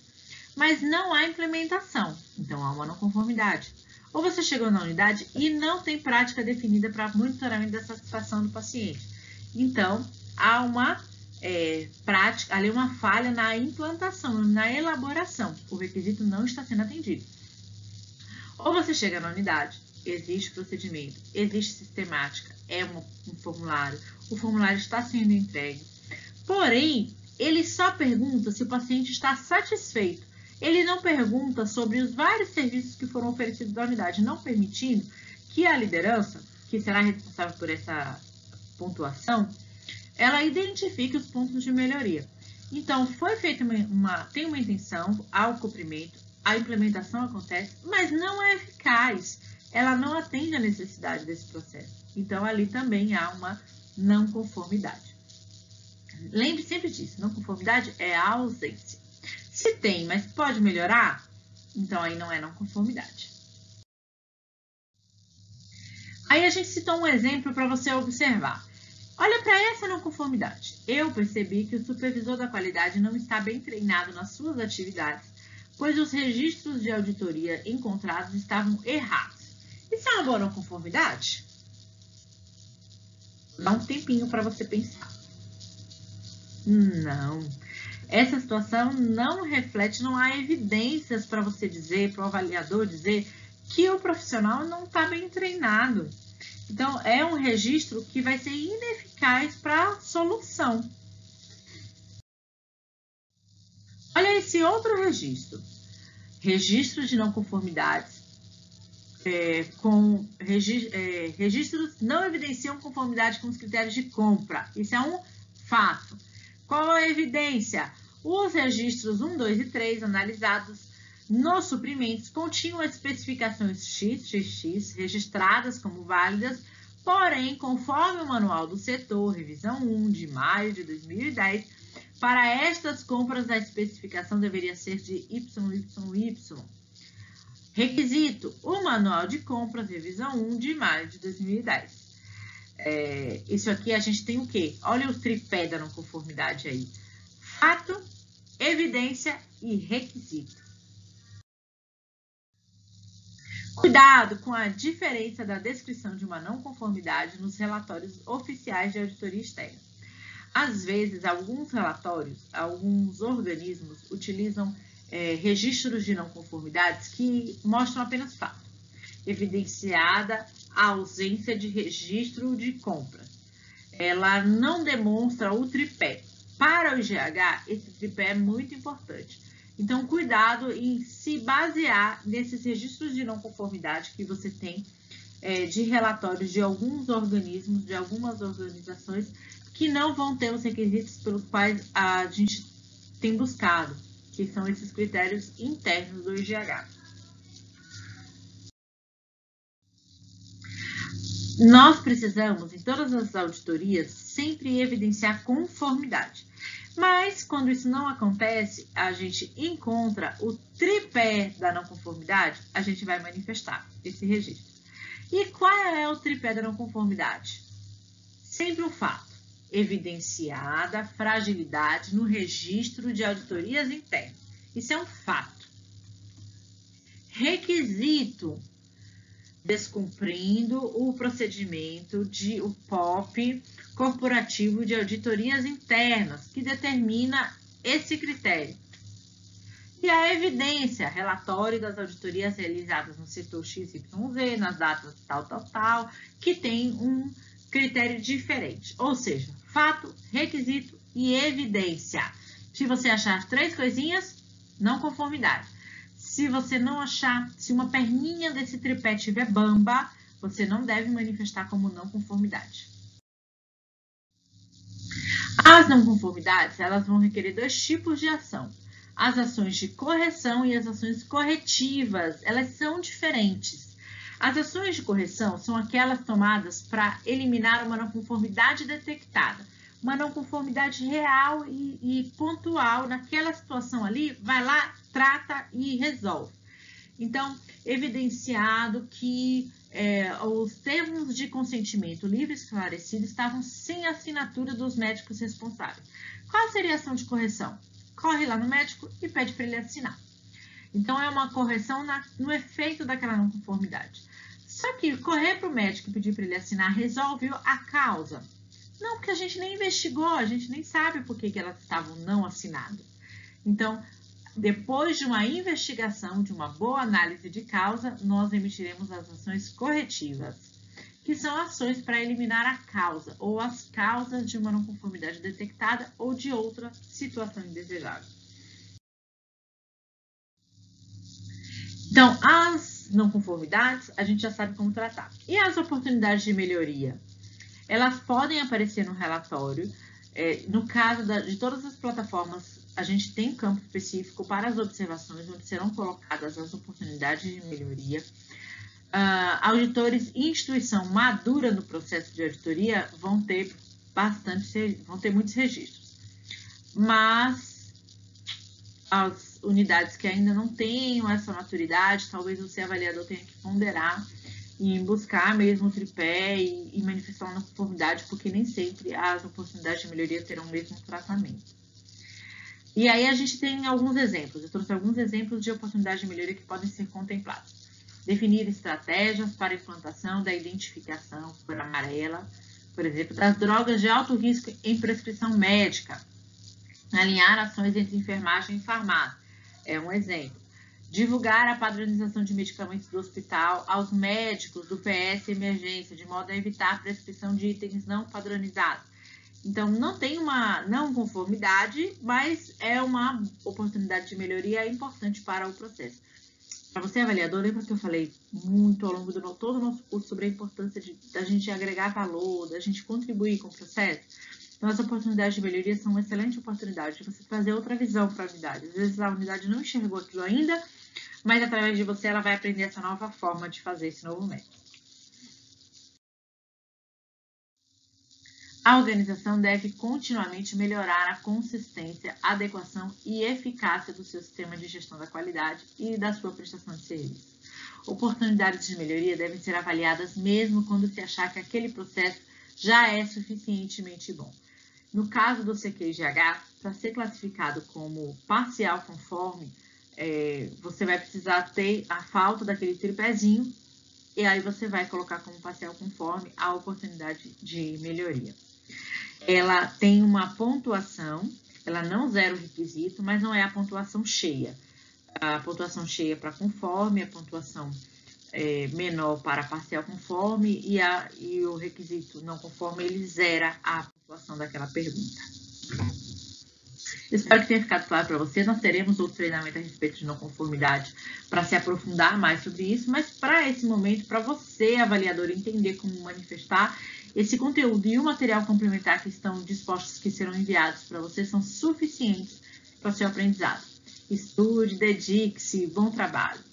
mas não há implementação, então há uma não conformidade ou você chegou na unidade e não tem prática definida para monitoramento da satisfação do paciente. Então, há uma é, prática, ali uma falha na implantação, na elaboração. O requisito não está sendo atendido. Ou você chega na unidade, existe procedimento, existe sistemática, é um, um formulário, o formulário está sendo entregue. Porém, ele só pergunta se o paciente está satisfeito ele não pergunta sobre os vários serviços que foram oferecidos à unidade, não permitindo que a liderança, que será responsável por essa pontuação, ela identifique os pontos de melhoria. Então, foi feita uma, uma tem uma intenção ao cumprimento, a implementação acontece, mas não é eficaz. Ela não atende à necessidade desse processo. Então, ali também há uma não conformidade. Lembre sempre disso, não conformidade é ausência. Se tem, mas pode melhorar, então aí não é não conformidade. Aí a gente citou um exemplo para você observar. Olha para essa não conformidade. Eu percebi que o supervisor da qualidade não está bem treinado nas suas atividades, pois os registros de auditoria encontrados estavam errados. Isso é uma boa não conformidade? Dá um tempinho para você pensar. Não. Essa situação não reflete, não há evidências para você dizer, para o avaliador dizer que o profissional não está bem treinado. Então, é um registro que vai ser ineficaz para a solução. Olha esse outro registro. Registro de não conformidades é, com regi é, registros não evidenciam conformidade com os critérios de compra. Isso é um fato. Qual a evidência? Os registros 1, 2 e 3 analisados nos suprimentos continham as especificações XXX registradas como válidas, porém, conforme o Manual do Setor, revisão 1 de maio de 2010, para estas compras a especificação deveria ser de YYY. Requisito: o Manual de Compras, revisão 1 de maio de 2010. É, isso aqui a gente tem o quê? Olha o tripé da não conformidade aí. Fato, evidência e requisito. Cuidado com a diferença da descrição de uma não conformidade nos relatórios oficiais de auditoria externa. Às vezes, alguns relatórios, alguns organismos utilizam é, registros de não conformidades que mostram apenas fato, evidenciada a ausência de registro de compras. Ela não demonstra o tripé. Para o IGH, esse tripé é muito importante. Então, cuidado em se basear nesses registros de não conformidade que você tem é, de relatórios de alguns organismos, de algumas organizações, que não vão ter os requisitos pelos quais a gente tem buscado que são esses critérios internos do IGH. Nós precisamos, em todas as auditorias, sempre evidenciar conformidade. Mas, quando isso não acontece, a gente encontra o tripé da não conformidade, a gente vai manifestar esse registro. E qual é o tripé da não conformidade? Sempre o fato evidenciada fragilidade no registro de auditorias internas. Isso é um fato. Requisito descumprindo o procedimento de o POP corporativo de auditorias internas, que determina esse critério. E a evidência, relatório das auditorias realizadas no setor XYZ, nas datas tal, tal, tal, que tem um critério diferente. Ou seja, fato, requisito e evidência. Se você achar três coisinhas, não conformidade. Se você não achar, se uma perninha desse tripé tiver bamba, você não deve manifestar como não conformidade. As não conformidades, elas vão requerer dois tipos de ação. As ações de correção e as ações corretivas, elas são diferentes. As ações de correção são aquelas tomadas para eliminar uma não conformidade detectada. Uma não conformidade real e, e pontual naquela situação ali, vai lá, trata e resolve. Então, evidenciado que é, os termos de consentimento livre e esclarecido estavam sem assinatura dos médicos responsáveis. Qual seria a ação de correção? Corre lá no médico e pede para ele assinar. Então, é uma correção na, no efeito daquela não conformidade. Só que correr para o médico e pedir para ele assinar resolve a causa. Não, porque a gente nem investigou, a gente nem sabe por que, que elas estavam não assinadas. Então, depois de uma investigação, de uma boa análise de causa, nós emitiremos as ações corretivas, que são ações para eliminar a causa ou as causas de uma não conformidade detectada ou de outra situação indesejável. Então, as não conformidades, a gente já sabe como tratar. E as oportunidades de melhoria? Elas podem aparecer no relatório. É, no caso da, de todas as plataformas, a gente tem campo específico para as observações, onde serão colocadas as oportunidades de melhoria. Uh, auditores e instituição madura no processo de auditoria vão ter bastante, vão ter muitos registros. Mas as unidades que ainda não tenham essa maturidade, talvez você, avaliador, tenha que ponderar em buscar mesmo o tripé e, e manifestar uma conformidade, porque nem sempre as oportunidades de melhoria terão o mesmo tratamento. E aí a gente tem alguns exemplos. Eu trouxe alguns exemplos de oportunidades de melhoria que podem ser contemplados. Definir estratégias para implantação da identificação por amarela, por exemplo, das drogas de alto risco em prescrição médica. Alinhar ações entre enfermagem e farmácia. É um exemplo. Divulgar a padronização de medicamentos do hospital aos médicos do PS emergência, de modo a evitar a prescrição de itens não padronizados. Então, não tem uma não conformidade, mas é uma oportunidade de melhoria importante para o processo. Para você, avaliador, lembra que eu falei muito ao longo do todo o nosso curso sobre a importância de, da gente agregar valor, da gente contribuir com o processo? Então, as oportunidades de melhoria são uma excelente oportunidade de você trazer outra visão para a unidade. Às vezes a unidade não enxergou aquilo ainda, mas através de você ela vai aprender essa nova forma de fazer esse novo método. A organização deve continuamente melhorar a consistência, adequação e eficácia do seu sistema de gestão da qualidade e da sua prestação de serviço. Oportunidades de melhoria devem ser avaliadas mesmo quando se achar que aquele processo já é suficientemente bom. No caso do CQGH, para ser classificado como parcial conforme, é, você vai precisar ter a falta daquele tripézinho e aí você vai colocar como parcial conforme a oportunidade de melhoria ela tem uma pontuação, ela não zera o requisito, mas não é a pontuação cheia. A pontuação cheia para conforme, a pontuação é, menor para parcial conforme e, a, e o requisito não conforme, ele zera a pontuação daquela pergunta. Espero que tenha ficado claro para você. Nós teremos outro treinamento a respeito de não conformidade para se aprofundar mais sobre isso, mas para esse momento, para você, avaliador, entender como manifestar esse conteúdo e o material complementar que estão dispostos, que serão enviados para você, são suficientes para o seu aprendizado. Estude, dedique-se, bom trabalho.